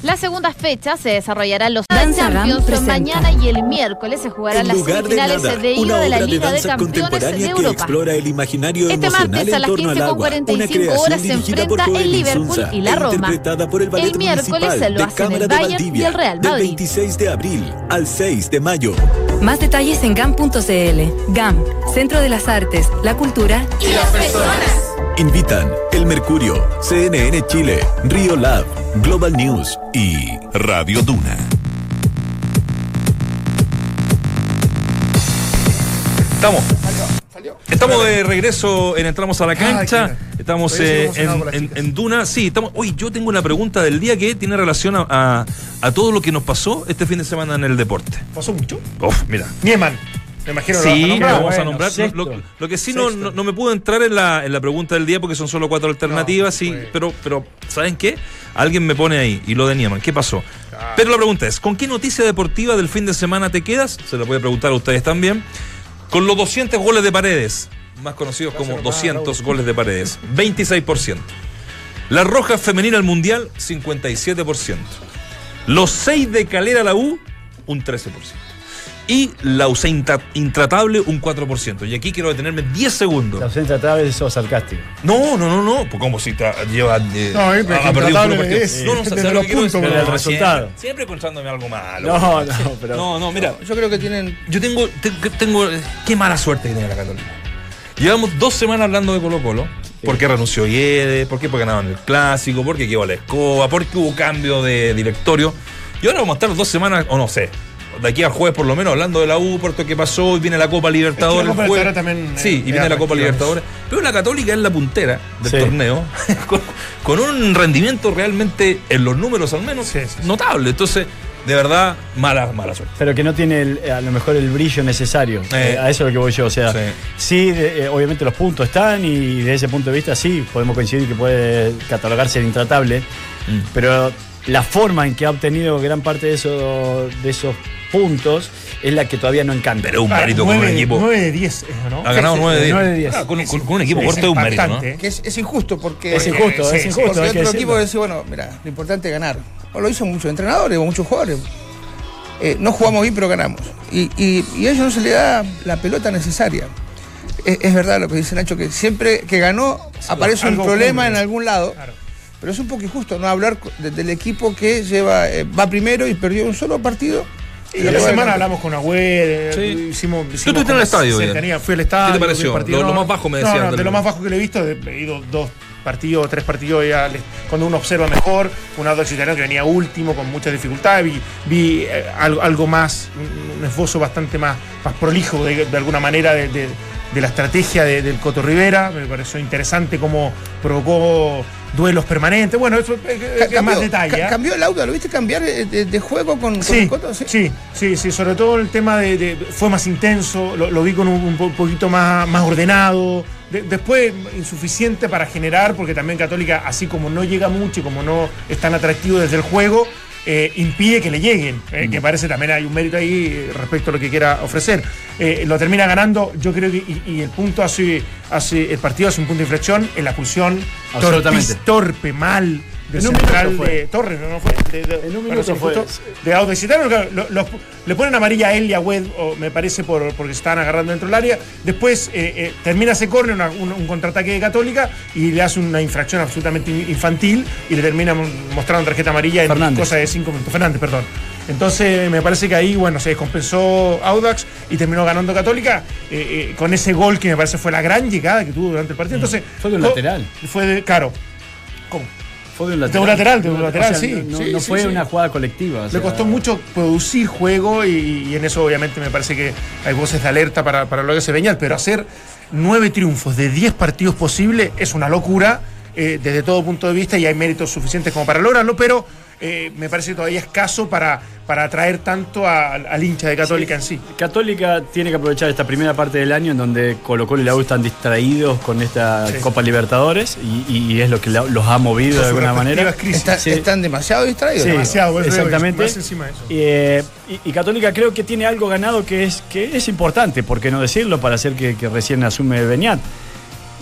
La segunda fecha se desarrollará en los Danza Champions mañana y el miércoles se jugarán En las lugar de semifinales nada, de ida una de la de Liga de danza Campeones de Europa. explora el imaginario Este martes a las torno al agua. 15:45 Una creación horas se enfrenta el Liverpool y la e Roma. interpretada por el miércoles se lo de hacen el Cámara de Bayern y Valdivia el Real del Madrid. 26 de abril al 6 de mayo. Más detalles en GAM.cl. GAM, Centro de las Artes, la Cultura Y las personas. Invitan El Mercurio, CNN Chile, Río Lab, Global News y Radio Duna. Estamos. Estamos de regreso en Entramos a la Cancha. qué- estamos eh, en, Duna. Sí, estamos. Hoy yo tengo una pregunta del día que tiene relación a, a- a todo lo que nos pasó este fin de semana en el deporte. ¿Pasó mucho? Uf, mira. Nieman. Me imagino Sí, lo nombrar. vamos a nombrar. sexto. Lo, lo que sí no, no, no me pudo entrar en la, en la pregunta del día porque son solo cuatro alternativas, No, sí, pero, pero ¿saben qué? Alguien me pone ahí y lo de Nieman. ¿Qué pasó? Pero la pregunta es, ¿con qué noticia deportiva del fin de semana te quedas? Se lo voy a preguntar a ustedes también. Con los 200 goles de paredes, más conocidos como 200 goles de paredes, 26%. La Roja Femenina al Mundial, 57%. Los 6 de Calera a la U, un 13%. Y la intra- intratable, un 4%. Y aquí quiero detenerme 10 segundos. La ausencia de vez eso sarcástico. No, no, no, no. Pues como si te lleva. eh, No, eh, ha- perdido un intratable es, No, no, el No, resultado. Siempre, siempre encontrándome algo malo. No, no, pero. No, no, mira. Yo creo que tienen. Yo tengo, te- tengo. Qué mala suerte que tiene la Católica. Llevamos dos semanas hablando de Colo Colo. ¿Por qué renunció Guede? ¿Por qué porque ganaron el clásico? ¿Por qué quedó a la escoba? ¿Por qué hubo cambio de directorio? Y ahora vamos a estar dos semanas, o no sé, de aquí al jueves por lo menos, hablando de la U, por todo qué pasó, y viene la Copa Libertadores. Es que la Copa también, Sí, eh, y viene la Copa Libertadores. Pero la Católica es la puntera del Sí. torneo, <laughs> con, con un rendimiento realmente, en los números al menos, Sí, sí, sí. notable. Entonces, de verdad, mala, mala suerte. Pero que no tiene el- a lo mejor el brillo necesario. Eh. Eh, a eso es lo que voy yo. O sea, Sí. sí, de- eh, obviamente los puntos están y desde ese punto de vista sí, podemos coincidir que puede catalogarse de intratable. Mm. Pero la forma en que ha obtenido gran parte de, eso, de esos puntos es la que todavía no encanta. Pero un Ah, mérito con un equipo. nueve de 10, eso, ¿no? Ha ganado Sí, 9 de 10. nueve de 10. Ah, con, con- con un equipo Sí, corto es un mérito, ¿no? impactante. Que es, es injusto porque. Es injusto, es sí, injusto, Porque otro equipo decir, bueno, mira, lo importante es ganar. O lo dicen muchos entrenadores o muchos jugadores. Eh, no jugamos bien, pero ganamos. Y, y- y a ellos no se le da la pelota necesaria. Es, es verdad lo que dice Nacho, que siempre que ganó aparece un problema ocurre. en algún lado. Claro. Pero es un poco injusto no hablar de- del equipo que lleva eh, va primero y perdió un solo partido. Y la que va semana hablamos con Agüer, Sí. hicimos, hicimos estuviste en el estadio, cercanía, fui al estadio. ¿Qué te pareció? partido, Lo- más bajo me no, decían No, de lo más bajo que le he visto, he ido dos partidos, tres partidos, ya les- cuando uno observa mejor, un Audax italiano que venía último, con muchas dificultades, vi, vi eh, algo, algo más, un, esbozo bastante más, más prolijo de, de alguna manera de, de- de la estrategia de- del Coto Rivera, me pareció interesante cómo provocó duelos permanentes, bueno, eso es, más cambió- detalle. ca- ¿ah? cambió el auto, ¿lo viste cambiar eh, de, de juego con, con Sí, el Coto? sí, sí, sí, sobre todo el tema de, de- fue más intenso, lo, lo vi con un, un po- poquito más, más ordenado, De- después insuficiente para generar, porque también Católica, así como no llega mucho y como no es tan atractivo desde el juego, eh, impide que le lleguen, eh, que parece también hay un mérito ahí respecto a lo que quiera ofrecer. Eh, lo termina ganando, yo creo que, y, y el punto hace, hace, el partido hace un punto de inflexión en la Absolutamente. torpe, torpe, mal, del En un central de Torres, ¿no? no fue? De- de- En un minuto fue. justo, de Audax Italiano, claro, lo- lo- le ponen amarilla a él y a Wed, o me parece por, porque se estaban agarrando dentro del área. Después eh, eh, termina ese córner, un, un contraataque de Católica, y le hace una infracción absolutamente in- infantil y le termina mo- mostrando tarjeta amarilla en Fernández. cosa de cinco minutos. Fernández, perdón. Entonces me parece que ahí, bueno, se descompensó Audax y terminó ganando Católica eh, eh, con ese gol que me parece fue la gran llegada que tuvo durante el partido. Entonces, Fue de un lateral. Fue de, claro. Fue de un De un lateral, de un lateral, O sea, sí. No, Sí, no sí, fue sí. una jugada colectiva. Le sea, costó mucho producir juego y, y en eso obviamente me parece que hay voces de alerta para, para lo que se veñal, pero hacer nueve triunfos de diez partidos posibles es una locura eh, desde todo punto de vista y hay méritos suficientes como para lograrlo, pero eh, me parece todavía escaso para, para atraer tanto a- al hincha de Católica en sí. Católica tiene que aprovechar esta primera parte del año en donde Colo Colo y la U están distraídos con esta Sí. Copa Libertadores y, y es lo que la- los ha movido de alguna manera. Está- Sí. Están demasiado distraídos. Demasiado, exactamente. más encima de eso. Eh, y, y Católica creo que tiene algo ganado que es, que es importante, por qué no decirlo, para hacer que, que recién asume Beñat.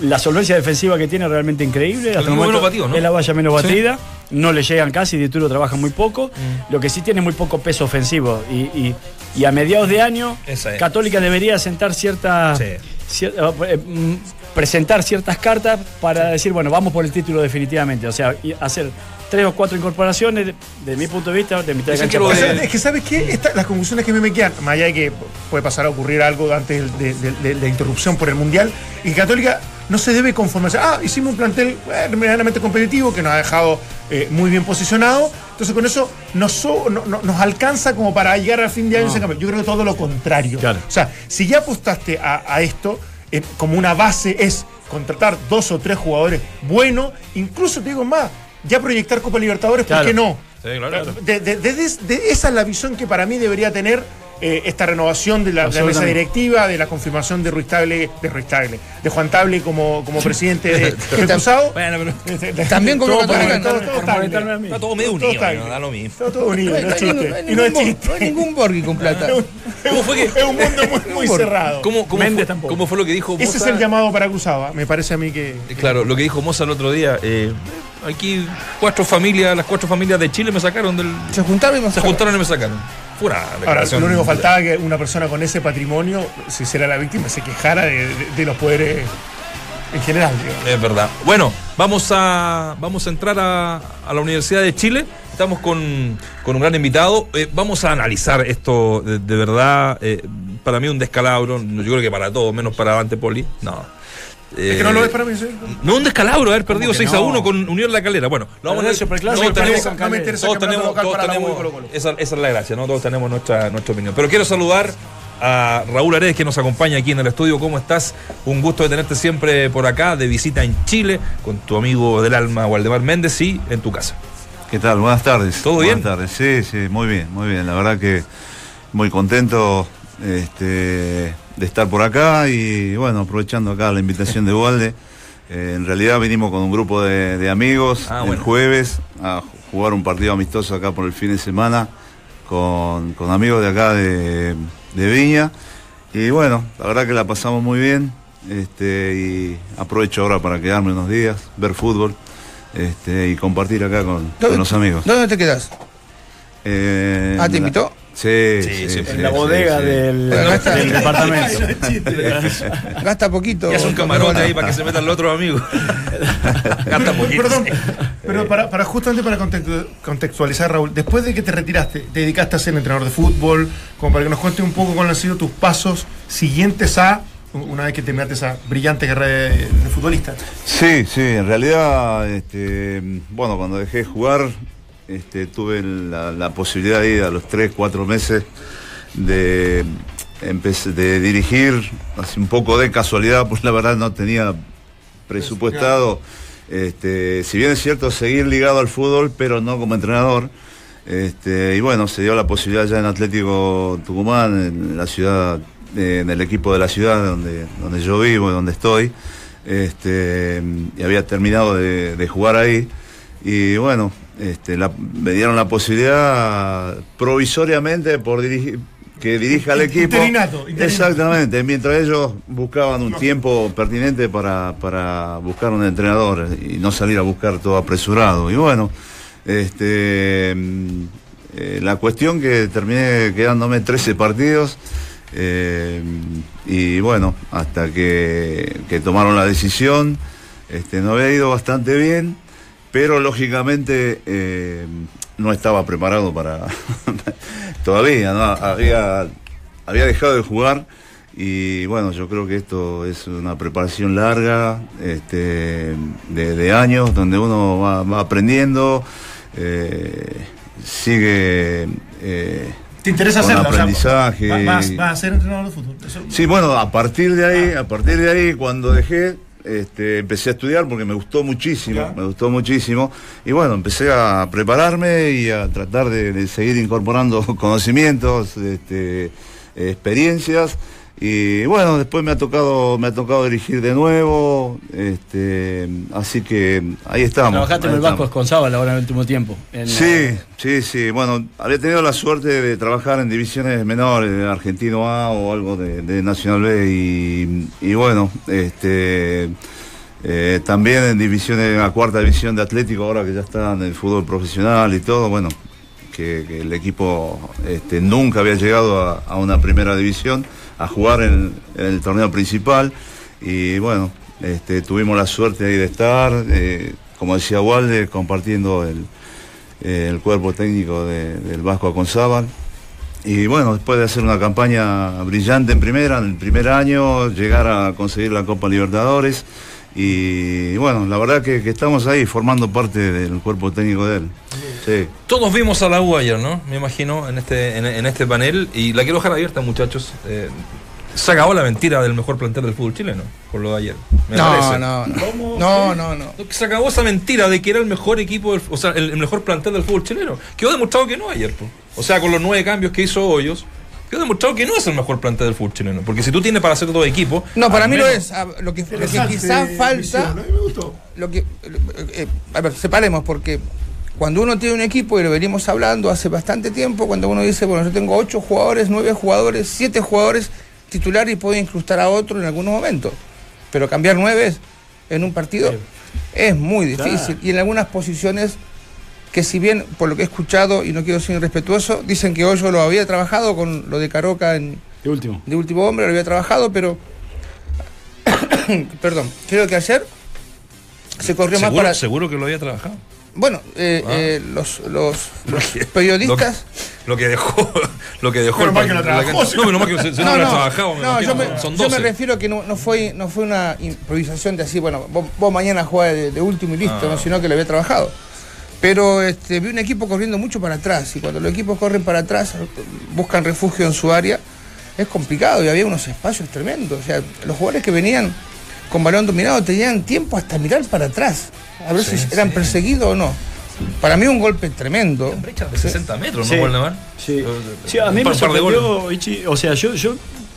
La solvencia defensiva que tiene es realmente increíble. Hasta el momento menos batido, ¿no? es la valla menos Sí. batida. No le llegan casi, Dituro trabaja muy poco. Mm. Lo que sí tiene muy poco peso ofensivo. Y, y- y a mediados de año, es. Católica debería sentar cierta, Sí. cier- eh, mm, presentar ciertas cartas para decir, bueno, vamos por el título definitivamente. O sea, y hacer tres o cuatro incorporaciones, de, de mi punto de vista, de mitad de cancha. para. Es que, ¿sabes qué? Esta- las conclusiones que me quedan, más allá de que puede pasar a ocurrir algo antes de, de- de- de la interrupción por el Mundial, y Católica no se debe conformar. Ah, hicimos un plantel eh, medianamente competitivo que nos ha dejado eh, muy bien posicionado. Entonces, con eso nos, no- no- nos alcanza como para llegar al fin de año. campeón. Yo creo que todo lo contrario. Claro. O sea, si ya apostaste a, a esto, eh, como una base es contratar dos o tres jugadores buenos, incluso te digo más, ya proyectar Copa Libertadores, ¿por qué no? Sí, claro. De- de- de- esa es la visión que para mí debería tener eh, esta renovación de la, de la mesa directiva, de la confirmación de Ruiz Tagle, de Ruiz Tagle, de Juan Table como, como presidente de, <laughs> de Cruzado. Bueno, pero <laughs> También como Todo todo- ¿no? todo mí. está todo medio Todo unido, no da lo mismo. Todo, todo unido, No no, hay, es no chiste. ningún- y no es no hay chiste. ningún- no hay ningún Borghi con plata. <laughs> ¿Cómo fue que- Es un mundo muy, muy cerrado. ¿Cómo, cómo, Méndez fue, tampoco. cómo fue lo que dijo Ese es Moza? el llamado para Cruzado, ¿ah? me parece a mí que. Eh, Claro, lo que dijo Moza el otro día. eh, aquí cuatro familias, las cuatro familias de Chile me sacaron del. Se juntaron y me Se juntaron y me sacaron. Pura Ahora, lo único que faltaba que una persona con ese patrimonio, si será la víctima, se quejara de, de- de los poderes en general. digo. Es verdad. Bueno, vamos a, vamos a entrar a, a la Universidad de Chile. Estamos con, con un gran invitado. Eh, vamos a analizar esto de, de verdad. eh, para mí un descalabro. Yo creo que para todos, menos para Dante Poli. No. Es que no lo ves para mí, ¿sí? No, un descalabro haber perdido que 6 a no? 1 con Unión La Calera. Bueno, lo vamos a ver. Todos tenemos- con no me interesa todos tenemos, Colo-Colo. esa, esa es la gracia, ¿no? Todos tenemos nuestra, nuestra opinión. Pero quiero saludar a Raúl Aredes que nos acompaña aquí en el estudio. ¿Cómo estás? Un gusto de tenerte siempre por acá, de visita en Chile, con tu amigo del alma, Waldemar Méndez, y en tu casa. ¿Qué tal? Buenas tardes. ¿Todo bien? Buenas tardes. Sí, sí, muy bien, muy bien. La verdad que muy contento este, de estar por acá y bueno, aprovechando acá la invitación de Walde. Eh, en realidad vinimos con un grupo de, de amigos Ah, el bueno. jueves a jugar un partido amistoso acá por el fin de semana con, con amigos de acá de, de Viña. Y bueno, la verdad que la pasamos muy bien. Este, y aprovecho ahora para quedarme unos días, ver fútbol este, y compartir acá con, con los amigos. ¿Dónde te quedas? Eh, Ah, ¿te invitó? Sí, Sí, sí, sí, sí, En la bodega sí. del, <laughs> Gasta- del departamento. Gasta poquito. Y hace un camarote ahí para que se metan los otros amigos. <laughs> Gasta poquito. Perdón, pero para, para justamente para contextu- contextualizar, Raúl, después de que te retiraste, te dedicaste a ser entrenador de fútbol, como para que nos cuentes un poco cuáles han sido tus pasos siguientes a, una vez que terminaste esa brillante carrera de, de futbolista. Sí, sí, en realidad, este, bueno, cuando dejé de jugar, este, tuve la, la posibilidad de ir a los 3, 4 meses de, de dirigir, así un poco de casualidad, <laughs> pues la verdad no tenía presupuestado, este, si bien es cierto, seguir ligado al fútbol, pero no como entrenador. Este, y bueno, se dio la posibilidad ya en Atlético Tucumán, en la ciudad, en el equipo de la ciudad donde, donde yo vivo donde estoy. Este, y había terminado de, de jugar ahí. Y bueno, este, la- me dieron la posibilidad provisoriamente por dirigir, que dirija al equipo. Interinato, interinato. Exactamente, mientras ellos buscaban un tiempo pertinente para, para buscar un entrenador y no salir a buscar todo apresurado. Y bueno, este, mm, eh, la cuestión que terminé quedándome 13 partidos. eh, y bueno, hasta que, que tomaron la decisión, este, no había ido bastante bien, pero lógicamente eh, no estaba preparado para <laughs> todavía, ¿no? Había, había dejado de jugar y bueno, yo creo que esto es una preparación larga, este, de, de años, donde uno va, va aprendiendo, eh, sigue eh, ¿Te interesa con hacerlo? O sea, aprendizaje. va- vas, vas a ser entrenador de fútbol. Eso- Sí, bueno, a partir de ahí, a partir de ahí, cuando dejé, este, empecé a estudiar porque me gustó muchísimo, Ya. me gustó muchísimo. Y bueno, empecé a prepararme y a tratar de, de seguir incorporando <laughs> conocimientos, este, experiencias. Y bueno, después me ha tocado, me ha tocado dirigir de nuevo, este, así que ahí estamos. Trabajaste en el Vasco. Esconzábal ahora en el último tiempo. en, Sí, sí, sí. Bueno, había tenido la suerte de trabajar en divisiones menores, de Argentino A o algo de, de Nacional B y, y bueno, este eh, también en divisiones, a cuarta división de Atlético, ahora que ya está en el fútbol profesional y todo, bueno, que, que el equipo este, nunca había llegado a, a una primera división, a jugar en, el torneo principal y bueno, este, tuvimos la suerte ahí de estar, eh, como decía Walde, compartiendo el, eh, el cuerpo técnico de- del Vasco Aconzábal. Y bueno, después de hacer una campaña brillante en primera, en el primer año, llegar a conseguir la Copa Libertadores. Y bueno, la verdad que, que estamos ahí formando parte del cuerpo técnico de él. Sí. Todos vimos a la U ayer, ¿no? Me imagino, en este, en, en este panel. Y la quiero dejar abierta, muchachos. Eh, se acabó la mentira del mejor plantel del fútbol chileno, por lo de ayer. Me No, parece. no, no. No, no, no. Se acabó esa mentira de que era el mejor equipo, del- o sea, el, el mejor plantel del fútbol chileno. Quedó demostrado que no ayer. po. O sea, con los nueve cambios que hizo Hoyos, quedó demostrado que no es el mejor plantel del fútbol chileno. Porque si tú tienes para hacer todo equipo. No, para mí lo menos- es. Ah, Lo que, lo que quizás falta. visión, A mí me gustó. Lo que, eh, a ver, separemos, porque cuando uno tiene un equipo, y lo venimos hablando hace bastante tiempo, cuando uno dice, bueno, yo tengo ocho jugadores, nueve jugadores, siete jugadores titular y puedo incrustar a otro en algunos momentos. Pero cambiar nueve en un partido es muy difícil. Y en algunas posiciones que si bien, por lo que he escuchado, y no quiero ser irrespetuoso, dicen que Hoyo lo había trabajado con lo de Caroca en, de último. de último hombre, lo había trabajado, pero <coughs> perdón, creo que ayer se corrió más ¿Seguro, para seguro que lo había trabajado. Bueno eh, Ah. eh, los, los, los periodistas Lo que dejó, <laughs> lo que dejó Pero el más que la trabajó. No, pero más que se, se no, trabajado, no, yo, me, son yo 12. me refiero que no, no fue no fue una improvisación de así, bueno, vos, vos mañana jugás de, de último y listo, Ah. ¿no? sino que lo había trabajado. Pero este, vi un equipo corriendo mucho para atrás y cuando los equipos corren para atrás, buscan refugio en su área, es complicado y había unos espacios tremendos. O sea, los jugadores que venían con balón dominado tenían tiempo hasta mirar para atrás, a ver Sí, si eran sí. perseguidos o no. para mí un golpe tremendo. Brechas de 60 metros, Sí. ¿no, Waldemar? Sí, sí a mí Un me par- par de sorprendió, Ichi, o sea, yo, yo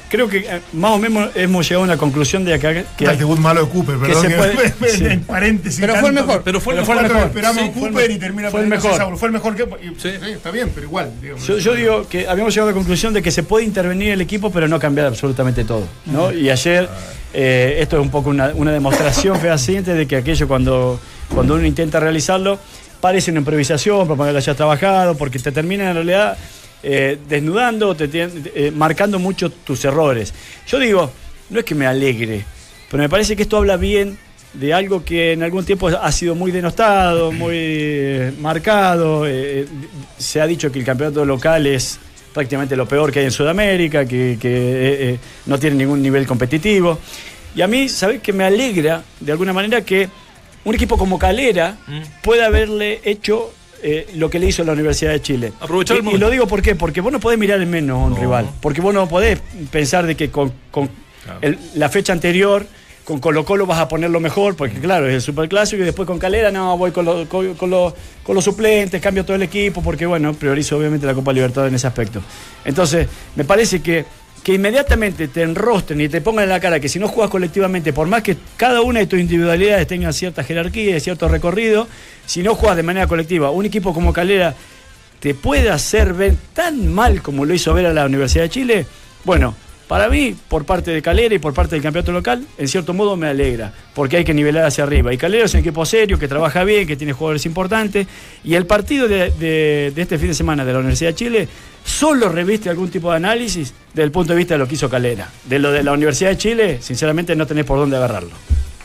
creo que eh, más o menos hemos llegado a una conclusión de acá que, el debut malo de Cooper, perdón. se que- puede- sí. en paréntesis. Pero fue el mejor. Pero fue el Pero mejor. mejor. Esperamos Sí, a fue el Cooper y termina fue el mejor. 6 a 1. Fue el mejor que. y- Sí. sí, está bien, pero igual. digamos. Yo, yo digo que habíamos llegado a la conclusión de que se puede intervenir el equipo, pero no cambiar absolutamente todo. ¿no? Y ayer, eh, esto es un poco una, una demostración <laughs> fehaciente de que aquello cuando, cuando uno intenta realizarlo, parece una improvisación, para que lo hayas trabajado, porque te termina en realidad eh, desnudando, te eh, marcando mucho tus errores. Yo digo, no es que me alegre, pero me parece que esto habla bien de algo que en algún tiempo ha sido muy denostado, <clears throat> muy eh, marcado. eh, se ha dicho que el campeonato local es prácticamente lo peor que hay en Sudamérica, que, que, eh, no tiene ningún nivel competitivo. Y a mí, ¿sabés que me alegra de alguna manera que un equipo como Calera pueda haberle hecho eh, lo que le hizo la Universidad de Chile? Aprovechar y, lo digo ¿por qué? porque vos no podés mirar en menos a un No. rival. Porque vos no podés pensar de que con, con Claro. el- la fecha anterior con Colo Colo vas a ponerlo mejor, porque claro, es el superclásico, y después con Calera, no, voy con, lo- con, con lo- con los suplentes, cambio todo el equipo, porque bueno, priorizo obviamente la Copa Libertadores en ese aspecto. Entonces, me parece que, que inmediatamente te enrostren y te pongan en la cara que si no juegas colectivamente, por más que cada una de tus individualidades tenga cierta jerarquía y cierto recorrido, si no juegas de manera colectiva, un equipo como Calera te puede hacer ver tan mal como lo hizo ver a la Universidad de Chile, bueno, para mí, por parte de Calera y por parte del campeonato local, en cierto modo me alegra, porque hay que nivelar hacia arriba. Y Calera es un equipo serio, que trabaja bien, que tiene jugadores importantes, y el partido de, este fin de semana de la Universidad de Chile solo reviste algún tipo de análisis desde el punto de vista de lo que hizo Calera. De lo de la Universidad de Chile, sinceramente no tenés por dónde agarrarlo.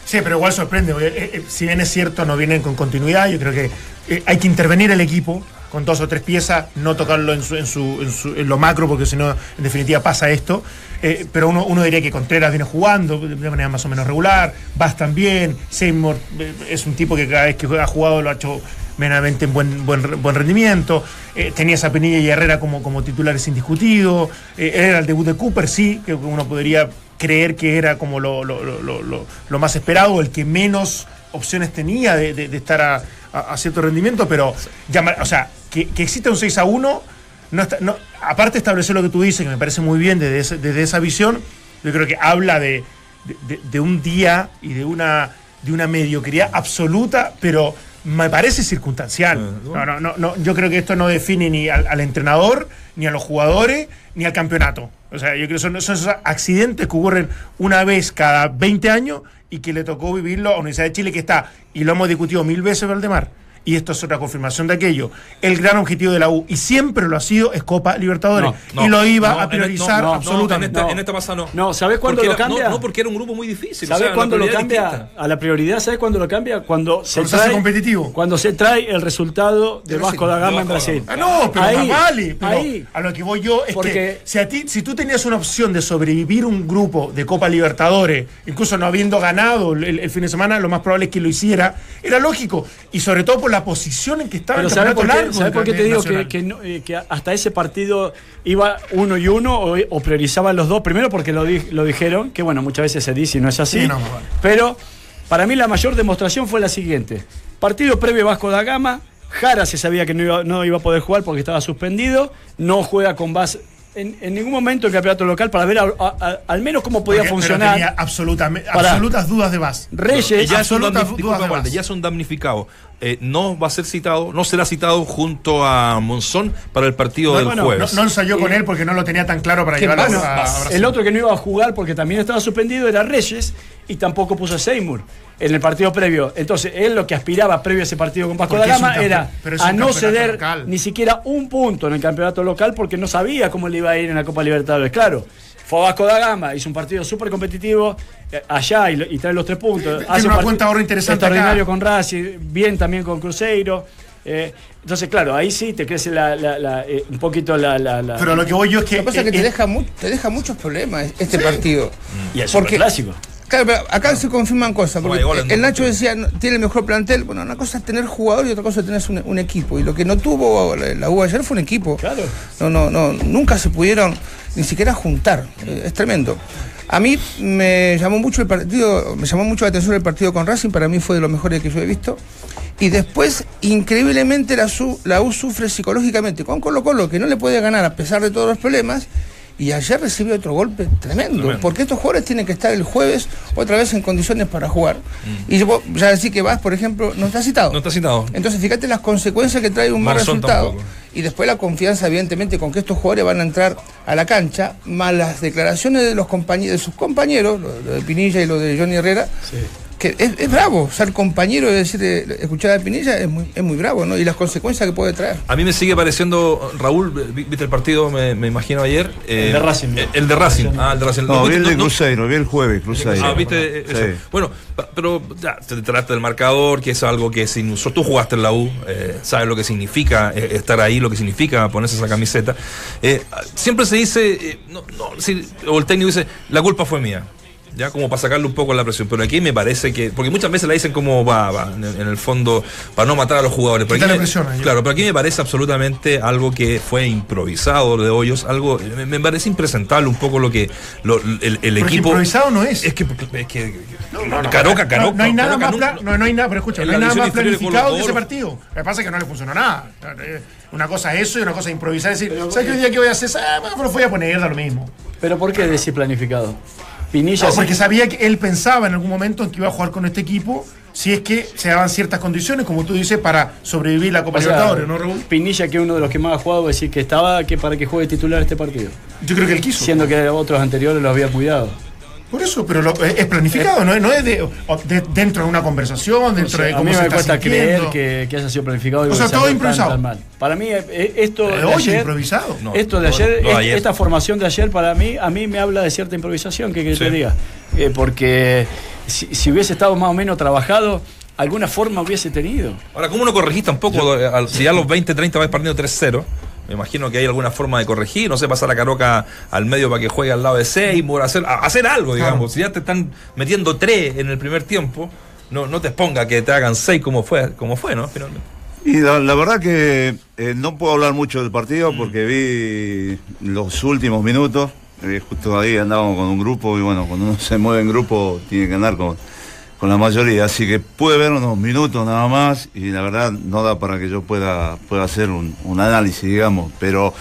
Sí, pero igual sorprende. porque, eh, eh, si bien es cierto, no vienen con continuidad, yo creo que eh, hay que intervenir el equipo con dos o tres piezas, no tocarlo en, en, su- en lo macro, porque si no, en definitiva pasa esto. Eh, pero uno, uno diría que Contreras viene jugando de manera más o menos regular, Vas también, Seymour eh, es un tipo que cada vez que ha jugado lo ha hecho meramente en buen, buen, buen rendimiento. Eh, tenías a Penilla y Herrera como, como titulares indiscutidos. Eh, era el debut de Cooper, sí, que uno podría creer que era como lo, lo- lo- lo- más esperado, el que menos opciones tenía de, de- de estar a, a- a cierto rendimiento, pero llama- o sea, que, que exista un 6 a 1, no está- no- aparte de establecer lo que tú dices, que me parece muy bien desde, ese- desde esa visión, yo creo que habla de, de- de- de un día y de una, de una mediocridad absoluta, pero me parece circunstancial. No, no, no, no, yo creo que esto no define ni al, al entrenador, ni a los jugadores, ni al campeonato. O sea, yo creo que son, son esos accidentes que ocurren una vez cada 20 años y que le tocó vivirlo a la Universidad de Chile que está, y lo hemos discutido mil veces, Valdemar, y esto es otra confirmación de aquello. El gran objetivo de la U, y siempre lo ha sido, es Copa Libertadores. No, y lo iba no, a en- priorizar no, no, absolutamente. en, esta, en esta pasada no. No, ¿sabés cuándo Porque lo era- cambia? No, no, porque era un grupo muy difícil. ¿Sabes o sea, cuándo lo cambia distinta. a la prioridad? ¿Sabes cuándo lo cambia? Cuando se trae competitivo. Cuando se trae el resultado de Vasco da Gama en da Brasil. Ah, no, pero Ahí, vale. Pero ahí. a lo que voy yo es Porque- que si, a ti, si tú tenías una opción de sobrevivir un grupo de Copa Libertadores, incluso no habiendo ganado el, el fin de semana, lo más probable es que lo hiciera, era lógico. Y sobre todo por la posición en que estaba Pero el ¿sabes campeonato por qué, largo ¿sabes del por qué te digo Nacional. que, que no- eh, que hasta ese partido iba uno y uno o, o priorizaban los dos? Primero porque lo, di- lo dijeron, que bueno, muchas veces se dice y no es así. Sí, no, más vale. Pero para mí la mayor demostración fue la siguiente. Partido previo Vasco da Gama, Jara se sabía que no iba, no iba a poder jugar porque estaba suspendido, no juega con base en, en ningún momento el campeonato local para ver a- a- a- al menos cómo podía Porque- pero funcionar. tenía absolutamente, absolutas dudas de base. Reyes, ya absolutas dudas de ya es un damnificado. Eh, no va a ser citado, no será citado junto a Monzón para el partido No, del bueno, No, jueves. no ensayó con Eh, él porque no lo tenía tan claro para ¿qué llevarlo pasa? a, a. El otro que no iba a jugar porque también estaba suspendido era Reyes y tampoco puso a Seymour en el partido previo. Entonces, él lo que aspiraba previo a ese partido con Vasco da Gama era a no ceder local. ni siquiera un punto en el campeonato local porque no sabía cómo le iba a ir en la Copa Libertadores. Claro, fue a Vasco da Gama, hizo un partido súper competitivo allá y, lo- y trae los tres puntos. Tiene Hace un una cuenta de ahorro interesante Extraordinario acá. con Racing, bien también con Cruzeiro. eh, entonces, claro, ahí sí te crece la- la- la, eh, un poquito la, la- la- Pero lo que voy yo es que. Lo que pasa es que te deja, mu- te deja muchos problemas este partido. y el porque- superclásico. Claro, pero acá se confirman cosas. Porque el Nacho decía, tiene el mejor plantel. Bueno, una cosa es tener jugador y otra cosa es tener un, un equipo. Y lo que no tuvo la, U ayer fue un equipo. Claro. No, no, no, nunca se pudieron ni siquiera juntar. Eh, es tremendo. A mí me llamó mucho el partido, me llamó mucho la atención el partido con Racing, para mí fue de los mejores que yo he visto. Y después, increíblemente, la, su- la U sufre psicológicamente con Colo Colo, que no le puede ganar a pesar de todos los problemas. Y ayer recibió otro golpe tremendo, Tremendo. porque estos jugadores tienen que estar el jueves otra vez en condiciones para jugar. Mm. Y vos ya decís que vas, por ejemplo, no está citado. No está citado. Entonces, fíjate las consecuencias que trae un mal resultado. tampoco. Y después la confianza, evidentemente, con que estos jugadores van a entrar a la cancha, más las declaraciones de los compañeros, de sus compañeros, lo, de Pinilla y lo de Johnny Herrera, que es, es bravo. Ser compañero y decir, escuchar a Pinilla es muy, es muy bravo, ¿no? Y las consecuencias que puede traer. A mí me sigue pareciendo, Raúl, vi- viste el partido, me, me imagino ayer. eh, El de Racing. eh, El de Racing. Ah, el de Racing. No, vi el de no- no- Cruzeiro, vi el jueves, Cruzeiro. Ah, viste eso. Sí. Bueno, pero ya, te trata del marcador, que es algo que es inusual. Tú jugaste en la U, eh, sabes lo que significa eh, estar ahí, lo que significa ponerse esa camiseta. Eh, siempre se dice, eh, no, no, si- o el técnico dice, la culpa fue mía. Ya como para sacarle un poco la presión. Pero aquí me parece que. Porque muchas veces la dicen como va, va, en, en el fondo, para no matar a los jugadores. Pero aquí me- presión ahí. claro, pero aquí me parece absolutamente algo que fue improvisado de hoyos, algo. Me, me parece impresentable un poco lo que. lo- el, equipo. improvisado no es. Es que. Es que No, no, no, Caroca, no, Caroca. No, hay nada Caroca más pla- no, no hay nada, pero escucha, no hay nada más planificado que ese partido. Lo que pasa es que no le funcionó nada. Una cosa es eso y una cosa es improvisar. Decir, ¿sabes qué día que voy a hacer? Ah, bueno, pero voy a poner, da lo mismo. Pero ¿por qué decir planificado? Pinilla No, sí- porque sabía que él pensaba en algún momento en que iba a jugar con este equipo si es que se daban ciertas condiciones, como tú dices, para sobrevivir la Copa o sea, Libertadores, ¿no, Raúl? Pinilla, que es uno de los que más ha jugado, decir que estaba que para que juegue titular este partido. Yo creo que él quiso. Siendo que otros anteriores lo había cuidado. Por eso, pero lo- es planificado, no es, no es de, o de- dentro de una conversación, O dentro sea, de a cómo mí se me cuesta creer que, que haya sido planificado. y O sea, todo improvisado. tan mal. Para mí, eh, esto Eh, de oye, ayer, improvisado. No, esto de no, ayer, no, es- ayer. esta formación de ayer para mí, a mí me habla de cierta improvisación, que, que te Sí. diga. Eh, porque si, si hubiese estado más o menos trabajado, alguna forma hubiese tenido. Ahora, ¿cómo no corregís tampoco? eh, si ya a los 20, 30 vas perdiendo 3-0, me imagino que hay alguna forma de corregir, no sé, pasar a Caroca al medio para que juegue al lado de Seymour, hacer, hacer algo, digamos. Claro. Si ya te están metiendo 3 en el primer tiempo, no, no te exponga que te hagan 6 como fue, como fue, ¿no? Finalmente. Y la, la verdad que eh, no puedo hablar mucho del partido porque vi los últimos minutos. eh, justo ahí andábamos con un grupo y bueno, cuando uno <laughs> se mueve en grupo tiene que andar con, con la mayoría. Así que pude ver unos minutos nada más y la verdad no da para que yo pueda, pueda hacer un, un análisis, digamos. Pero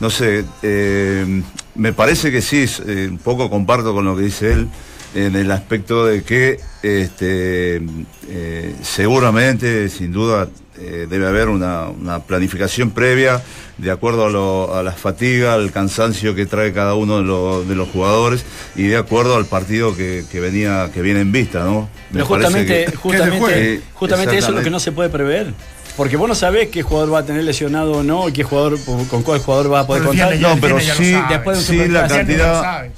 no sé, eh, me parece que sí, eh, un poco comparto con lo que dice él en el aspecto de que este, eh, seguramente, sin duda, eh, debe haber una, una planificación previa de acuerdo a, lo- a la fatiga, al cansancio que trae cada uno de, lo- de los jugadores y de acuerdo al partido que, que venía que viene en vista, ¿no? Me Pero justamente, que- justamente, justamente eso es lo que no se puede prever. Porque vos no sabés qué jugador va a tener lesionado o no, y qué jugador, con cuál jugador vas a poder Pero contar. viernes No, pero sí, después de un sí la cantidad. Eh,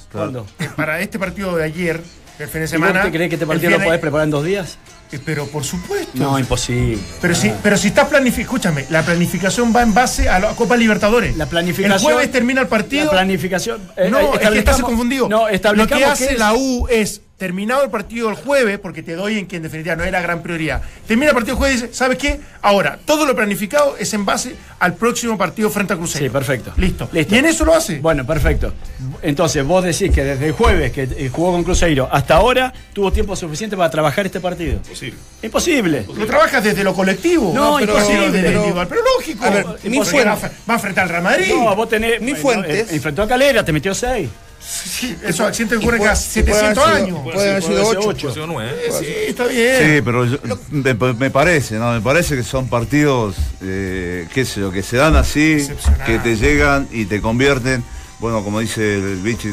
Para este partido de ayer, el fin de ¿Y vos semana. te crees que este partido lo podés preparar en dos días? Eh, Pero por supuesto. No, imposible. Pero si, pero si estás planificando, escúchame, la planificación va en base a la Copa Libertadores. La planificación. El jueves termina el partido. La planificación. eh, no, es que estás confundido. No, Lo que hace es- la U es, terminado el partido el jueves, porque te doy en que en definitiva no era gran prioridad. Termina el partido el jueves y dice, ¿sabes qué? Ahora, todo lo planificado es en base al próximo partido frente a Cruzeiro. Sí, perfecto. Listo. Listo. Y en eso lo hace. Bueno, perfecto. Entonces, vos decís que desde el jueves que eh, jugó con Cruzeiro hasta ahora tuvo tiempo suficiente para trabajar este partido. Posible. Imposible. Lo trabajas desde lo colectivo. No, pero imposible. desde lo Pero- individual. Pero lógico. A ver, mi Porque fuente- va, a- enfrentar al Real Madrid. No, vos tenés. Mi bueno, Fuentes- enfrentó a Calera, te metió seis. Sí, esos accidentes ocurren cada y puede haber 700 sido- años. Puede haber sido Puede ser 8. ocho. Pues, no, ¿eh? Sí, está bien. Sí, pero yo- me, me parece, ¿no? Me parece que son partidos, eh, qué sé yo, que se dan así, que te llegan y te convierten. Bueno, como dice el Vichy,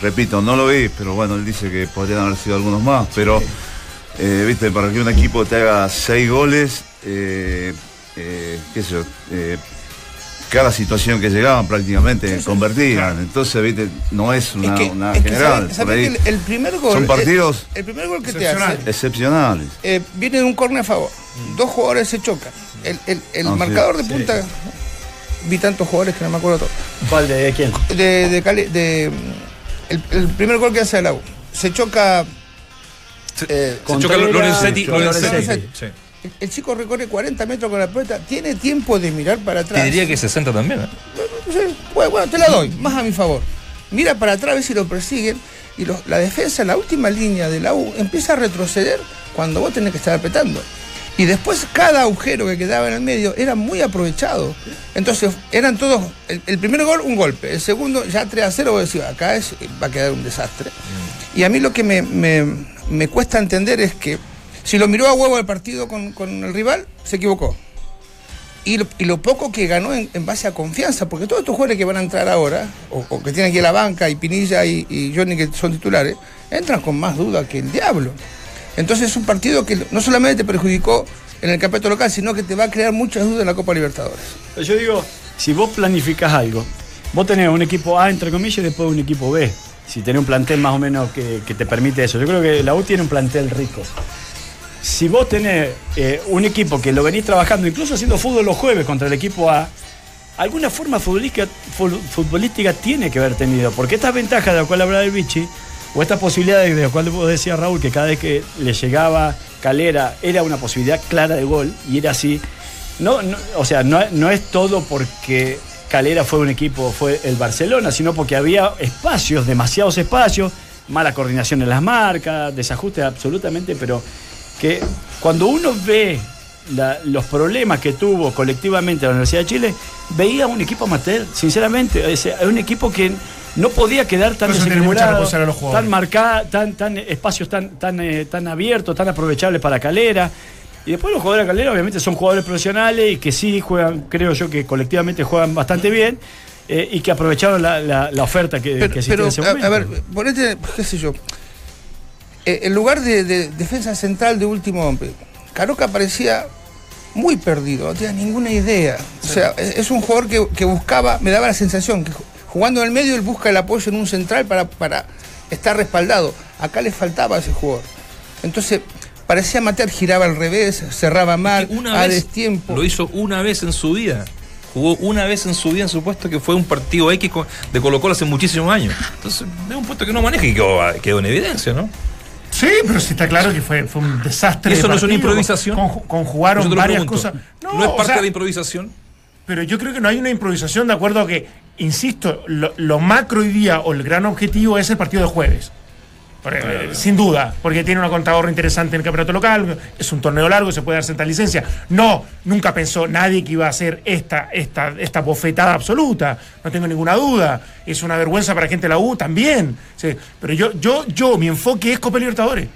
repito, no lo vi, pero bueno, él dice que podrían haber sido algunos más, pero, eh, viste, para que un equipo te haga seis goles, eh, eh, qué sé yo, eh, cada situación que llegaban prácticamente convertían. Entonces, viste, no es una, Es que, una es que general. sabe- sabe por ahí. que el, el primer gol. Son partidos El, el primer gol que te excepcionales. hace. excepcionales. eh, viene de un córner a favor. Dos jugadores se chocan. El, el- el Ah, sí. marcador de punta. Vi tantos jugadores que no me acuerdo todos. ¿Cuál de quién? De, de, Cali- de, el, el primer gol que hace el AU. Se choca. eh, Se choca Contreras, Lorenzetti. Lorenzetti. Lorenzetti, sí. El, chico recorre 40 metros con la pelota. Tiene tiempo de mirar para atrás. Te diría que 60 también, ¿eh? Bueno, bueno, te la doy, más a mi favor. Mira para atrás a ver si lo persiguen y la defensa, la última línea de la U, empieza a retroceder cuando vos tenés que estar apretando. Y después cada agujero que quedaba en el medio era muy aprovechado. Entonces eran todos, el, el primer gol un golpe, el segundo ya 3 a 0, vos decís, acá es, va a quedar un desastre. Y a mí lo que me, me- me cuesta entender es que si lo miró a huevo el partido con, con el rival, se equivocó. Y lo, y lo poco que ganó en, en base a confianza, porque todos estos jugadores que van a entrar ahora, o, o que tienen aquí la banca, y Pinilla y, y Johnny que son titulares, entran con más duda que el diablo. Entonces es un partido que no solamente te perjudicó en el campeonato local, sino que te va a crear muchas dudas en la Copa Libertadores. Yo digo, si vos planificás algo, vos tenés un equipo A, entre comillas, y después un equipo B. Si tenés un plantel más o menos que, que te permite eso. Yo creo que la U tiene un plantel rico. Si vos tenés eh, un equipo que lo venís trabajando, incluso haciendo fútbol los jueves contra el equipo A, alguna forma futbolística, fu- futbolística tiene que haber tenido. Porque estas ventajas de las cuales hablaba el Vichy, o estas posibilidades de las cuales vos decías Raúl, que cada vez que le llegaba Calera era una posibilidad clara de gol, y era así. No, no, o sea, no, no es todo porque Calera fue un equipo, fue el Barcelona, sino porque había espacios, demasiados espacios, mala coordinación en las marcas, desajustes absolutamente, pero que cuando uno ve la- los problemas que tuvo colectivamente la Universidad de Chile, veía un equipo amateur, sinceramente, es un equipo que no podía quedar tan desequilibrado, responsabilidad los jugadores. tan marcada, tan, tan espacios tan, tan, eh, tan abiertos, tan aprovechables para Calera. Y después los jugadores de Calera obviamente son jugadores profesionales y que sí juegan, creo yo que colectivamente juegan bastante bien eh, y que aprovecharon la, la- la oferta que, Pero, que existía pero, en ese momento. a ver, ponete, qué sé yo, el lugar de, de defensa central de último hombre, Caroca parecía muy perdido, no tenía ninguna idea. O sea, es, un jugador que, que buscaba, me daba la sensación que ju- jugando en el medio él busca el apoyo en un central para, para estar respaldado. Acá le faltaba a ese jugador. Entonces, parecía matar, giraba al revés, cerraba mal, Una a vez destiempo. lo hizo una vez en su vida. Jugó una vez en su vida en su puesto que fue un partido X de Colo Colo hace muchísimos años. Entonces, es un puesto que no maneja y quedó, quedó en evidencia, ¿no? Sí, pero sí está claro que fue, fue un desastre. ¿Y eso de no es una improvisación? Con- conjugaron varias cosas. ¿No, es o parte sea, de la improvisación? Pero yo creo que no hay una improvisación de acuerdo a que, insisto, lo, lo macro hoy día o el gran objetivo es el partido de jueves. Porque, Sin duda, porque tiene una contadora interesante en el campeonato local, es un torneo largo, se puede dar cierta licencia. No, nunca pensó nadie que iba a hacer esta, esta, esta bofetada absoluta, no tengo ninguna duda. Es una vergüenza para la gente de la U también. Sí, pero yo, yo, yo, mi enfoque es Copa Libertadores.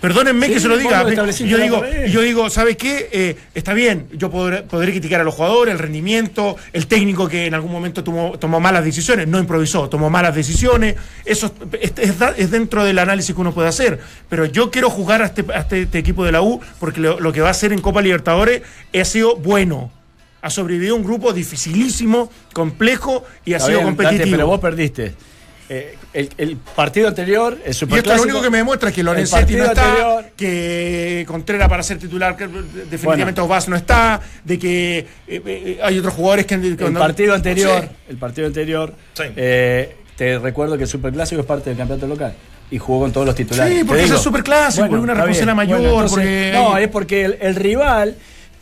Perdónenme Sí, que se lo diga. lo estableciste yo digo, yo digo, ¿sabes qué? Eh, está bien, yo podré, podré criticar a los jugadores, el rendimiento, el técnico que en algún momento tomó, tomó malas decisiones, no improvisó, tomó malas decisiones. Eso es, es da- es dentro del análisis que uno puede hacer. Pero yo quiero jugar a este, a este, este equipo de la U porque lo, lo que va a hacer en Copa Libertadores ha sido bueno. Ha sobrevivido un grupo dificilísimo, complejo y ha Está sido bien, competitivo. pero vos perdiste. Eh, el, el partido anterior, el Y esto superclásico. lo único que me demuestra es que el Lorenzetti no está, anterior- que Contreras para ser titular que definitivamente Bueno. Obas no está, de que eh, eh, hay otros jugadores que... El cuando- partido no anterior, sé. el partido anterior, eh, te recuerdo que el Superclásico es parte del campeonato local y jugó con todos los titulares. Sí, porque es el Superclásico, hay una responsabilidad mayor, entonces, porque No, es porque el, el rival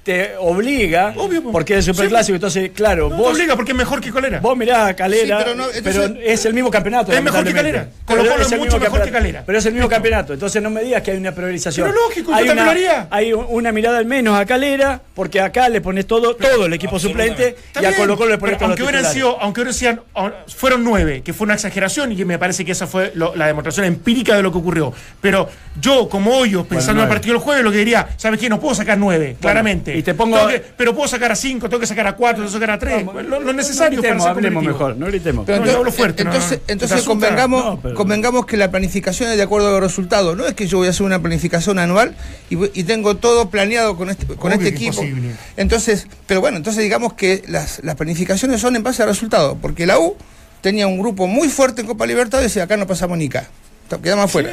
te obliga, Obvio, po. porque es el Superclásico, entonces, claro, No te vos, obliga porque es mejor que Colera. vos mirás a Calera, Sí, pero pero, no, entonces- es el mismo campeonato. Es mejor que lamentablemente. Calera. Colo Pero Colo es el mucho mismo mejor que. Calera. Pero es el mismo Listo. campeonato, entonces no me digas que hay una priorización. Pero lógico, yo hay también una, lo haría. hay un- una mirada al menos a Calera, porque acá le pones todo, todo el equipo suplente Está y a bien, Colo Colo le pones pero los aunque hubieran sido, aunque hubieran sido, ah, fueron nueve, que fue una exageración y que me parece que esa fue lo- la demostración empírica de lo que ocurrió. Pero yo, como hoyos, pensando en el nueve. partido del jueves, lo que diría, ¿sabes qué? No puedo sacar nueve, claramente. Y te pongo- que- pero puedo sacar a cinco, tengo que sacar a cuatro, tengo que sacar a tres. lo, lo necesario no para gritemos, ser hablemos mejor, no gritemos. Pero No, entonces, yo hablo fuerte, no, entonces, no. Convengamos, No, pero- convengamos que la planificación es de acuerdo a los resultados. No es que yo voy a hacer una planificación anual y, tengo todo planeado con este, con Obvio este equipo. Entonces, pero bueno, entonces digamos que las, las planificaciones son en base a resultados, porque la U tenía un grupo muy fuerte en Copa Libertadores y acá no pasamos ni acá. Quedamos afuera.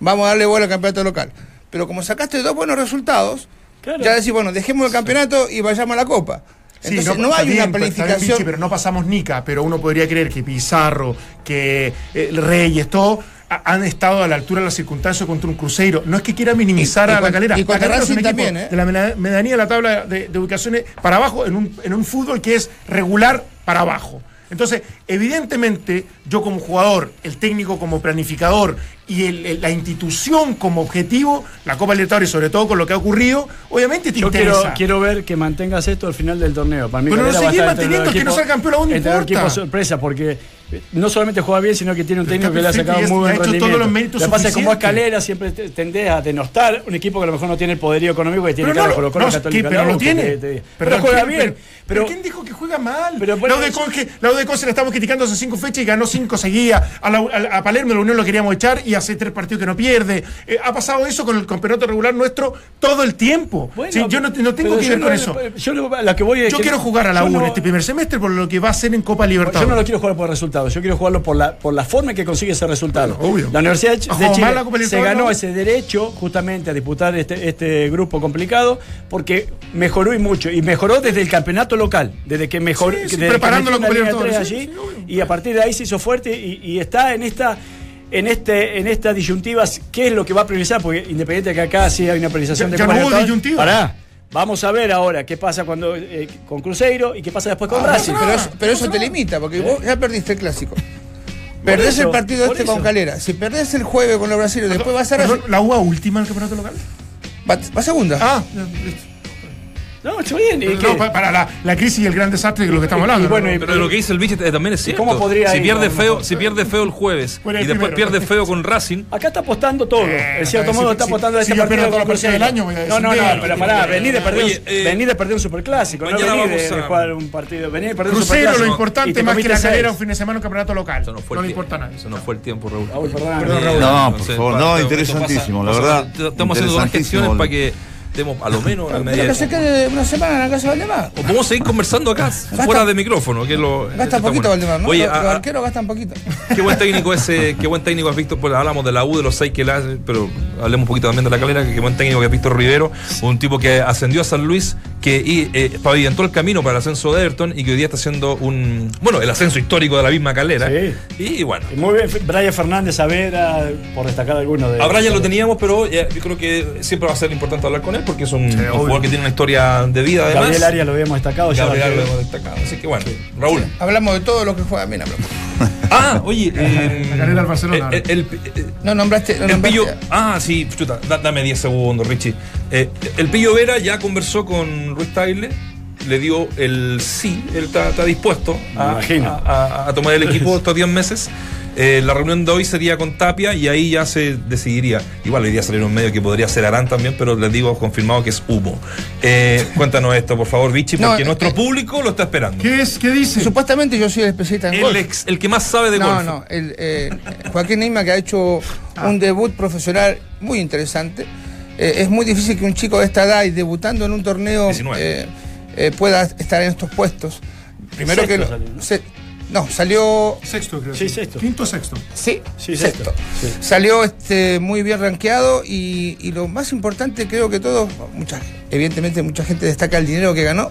Vamos a darle bola al campeonato local. Pero como sacaste dos buenos resultados, Claro. ya decís, bueno, dejemos el campeonato y vayamos a la Copa. Sí, Entonces no, hay bien, una planificación. Pero no pasamos Nica, pero uno podría creer que Pizarro, que eh, el Reyes, todo, ha- han estado a la altura de las circunstancias contra un Cruzeiro. No es que quiera minimizar Y- y a la calera. y contra Racing también, ¿eh? De la medianía de la tabla de, de ubicaciones para abajo en un, en un fútbol que es regular para abajo. Entonces, evidentemente, yo como jugador, el técnico como planificador y el- el- la institución como objetivo, la Copa Libertadores, sobre todo con lo que ha ocurrido, obviamente te Yo interesa. quiero, quiero ver que mantengas esto al final del torneo. Para mí Pero estar entre manteniendo, que no sea campeón, ¿a dónde entre los importa? equipos sorpresa, porque eh, no solamente juega bien, sino que tiene un Pero técnico que le ha sacado muy buen ha hecho todos rendimiento. los méritos Lo que pasa es como suficientes. Calera siempre te- tendés a denostar un equipo que a lo mejor no tiene el poderío económico que tiene no, Colo Colo no, pero lo tiene. Pero, juega ¿quién- bien. Pero, ¿quién dijo que juega mal? Pero bueno, la UDECON que la UDECON se la estamos criticando hace cinco fechas y ganó cinco seguidas. A, la- a- a Palermo la Unión lo queríamos echar y hace tres partidos que no pierde. Eh, ha pasado eso con el campeonato regular nuestro todo el tiempo. Bueno, Sí, yo no, no tengo que yo ver no- con eso. Yo lo, que voy Yo quiero jugar a la yo U en este primer semestre por lo que va a hacer en Copa Yo Libertadores. no lo quiero jugar por resultados, yo quiero jugarlo por la, por la forma en que consigue ese resultado. Bueno, obvio. La Universidad de ¿Ha Ch- jugado de Chile la Copa se ganó ese derecho justamente a disputar este, este grupo complicado porque mejoró y mucho. Y mejoró desde el campeonato local, desde que mejoró. Sí, sí, desde que preparando metió la Copa una Liga Libertadores, 3 sí, allí, y a partir de ahí se hizo fuerte y, y está en esta. En, este, en esta disyuntiva, ¿qué es lo que va a priorizar? Porque independiente de que acá sí hay una priorización Ya- de ya no hubo disyuntiva. Pará. Vamos a ver ahora qué pasa cuando eh, con Cruzeiro y qué pasa después con Ah, Racing. pero, eso, pero eso te limita, porque vos ya perdiste el clásico. Perdés eso, el partido este con. Calera. Si perdés el jueves con los brasileños, después vas a. ¿La UA última en el campeonato local? Va, va segunda. Ah, listo. No, está bien. para la, la crisis y el gran desastre de lo que estamos hablando. Y bueno, ¿no? y- Pero lo que dice el bicho eh, también es cierto. cómo podría si ir pierde feo, si pierde feo el jueves y después primero. pierde feo con Racing, Acá está apostando todo. Eh, en cierto si- modo está si- apostando a si este yo partido. con partidos del año, voy a No, no, no, pero pará, vení de perder, eh, de perder un superclásico. No vení de, a- jugar un partido. Vení de perder un Crucero, superclásico. lo y importante te más que la calera un fin de semana un campeonato local. eso no le importa nada. Eso no fue el tiempo, Raúl. No, por favor, no, interesantísimo, la verdad, Estamos haciendo unas gestiones para que estemos a lo menos a Pero media. que se quede una semana en la casa de Valdemar. O podemos seguir conversando acá, fuera de micrófono, que lo. Gasta poquito bueno. Valdemar, ¿no? Oye, los, a- los arqueros gastan poquito. <laughs> qué buen técnico ese, qué buen técnico es Víctor, pues hablamos de la U, de los seis que la pero hablemos un poquito también de la calera, qué buen técnico que es Víctor Rivero, un tipo que ascendió a San Luis, que y, eh, pavimentó el camino para el ascenso de Everton y que hoy día está haciendo un, bueno, el ascenso histórico de la misma calera. Sí. Y bueno. Y Muy bien, Brian Fernández Saavedra, por destacar alguno de A Brian lo teníamos, pero eh, yo creo que siempre va a ser importante hablar con él porque es un, un jugador que tiene una historia de vida además. Gabriel Arias lo habíamos destacado. ya Gabriel Arias lo hemos destacado. Así que bueno, Raúl. Hablamos de todo lo que juega bien. <laughs> Ah, oye, eh, La carrera al Barcelona. el- el- el- No nombraste. No El nombraste pillo. Ah, sí, chuta, da- dame 10 segundos, Richie. Eh, el pillo Vera ya conversó con Ruiz Tagle, le dio el sí, él está, dispuesto a, a- a- a tomar el equipo <laughs> estos 10 meses. Eh, la reunión de hoy sería con Tapia y ahí ya se decidiría. Igual hoy día salieron un medio que podría ser Arán también, pero les digo confirmado que es humo. Eh, cuéntanos esto, por favor, Vichy, No, porque eh, nuestro eh, público lo está esperando. ¿Qué es? ¿Qué dice? Supuestamente yo soy el especialista en El, golf. ex- el que más sabe de no, golf. no, el, eh, Joaquín Neima que ha hecho Ah. un debut profesional muy interesante. Eh, es muy difícil que un chico de esta edad y debutando en un torneo 19. eh, eh, pueda estar en estos puestos. Primero que Sexto lo- salió, ¿no? se- no, salió Sexto, creo. Sí, sexto. Quinto, sexto. Sí, Sí, sexto. sexto, sí. Salió este, muy bien rankeado y, y lo más importante creo que todos, mucha, evidentemente mucha gente destaca el dinero que ganó,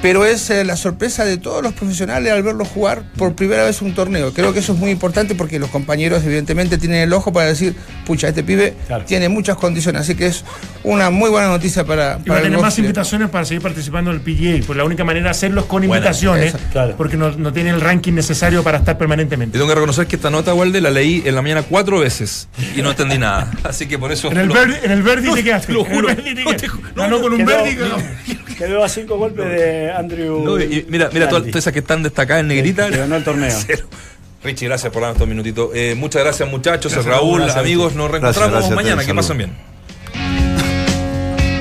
pero es eh, la sorpresa de todos los profesionales al verlo jugar por primera vez un torneo. Creo que eso es muy importante porque los compañeros evidentemente tienen el ojo para decir, pucha, este pibe Claro. tiene muchas condiciones, así que es una muy buena noticia para, Y va a para tener más invitaciones para seguir participando en el PGA, pues la única manera de hacerlo es con Buena, invitaciones, claro. porque no, no tiene el ranking necesario para estar Y permanentemente. tengo que reconocer que esta nota, Walde, la leí en la mañana cuatro veces y no entendí nada. Así que por eso. En el Verdi, en el Verdi <laughs> te quedaste. lo juro. Te No te ju- Ganó con un Quedó- Verdi. que- <laughs> Quedó a cinco golpes de Andrew. No, y mira, mira todas, esas que están destacadas en negrita. Que ganó el torneo. <laughs> Cero. Richie, gracias por darnos estos minutitos. Eh, muchas gracias, muchachos. Gracias, Raúl, gracias, amigos, nos reencontramos Gracias, mañana. Que pasen bien.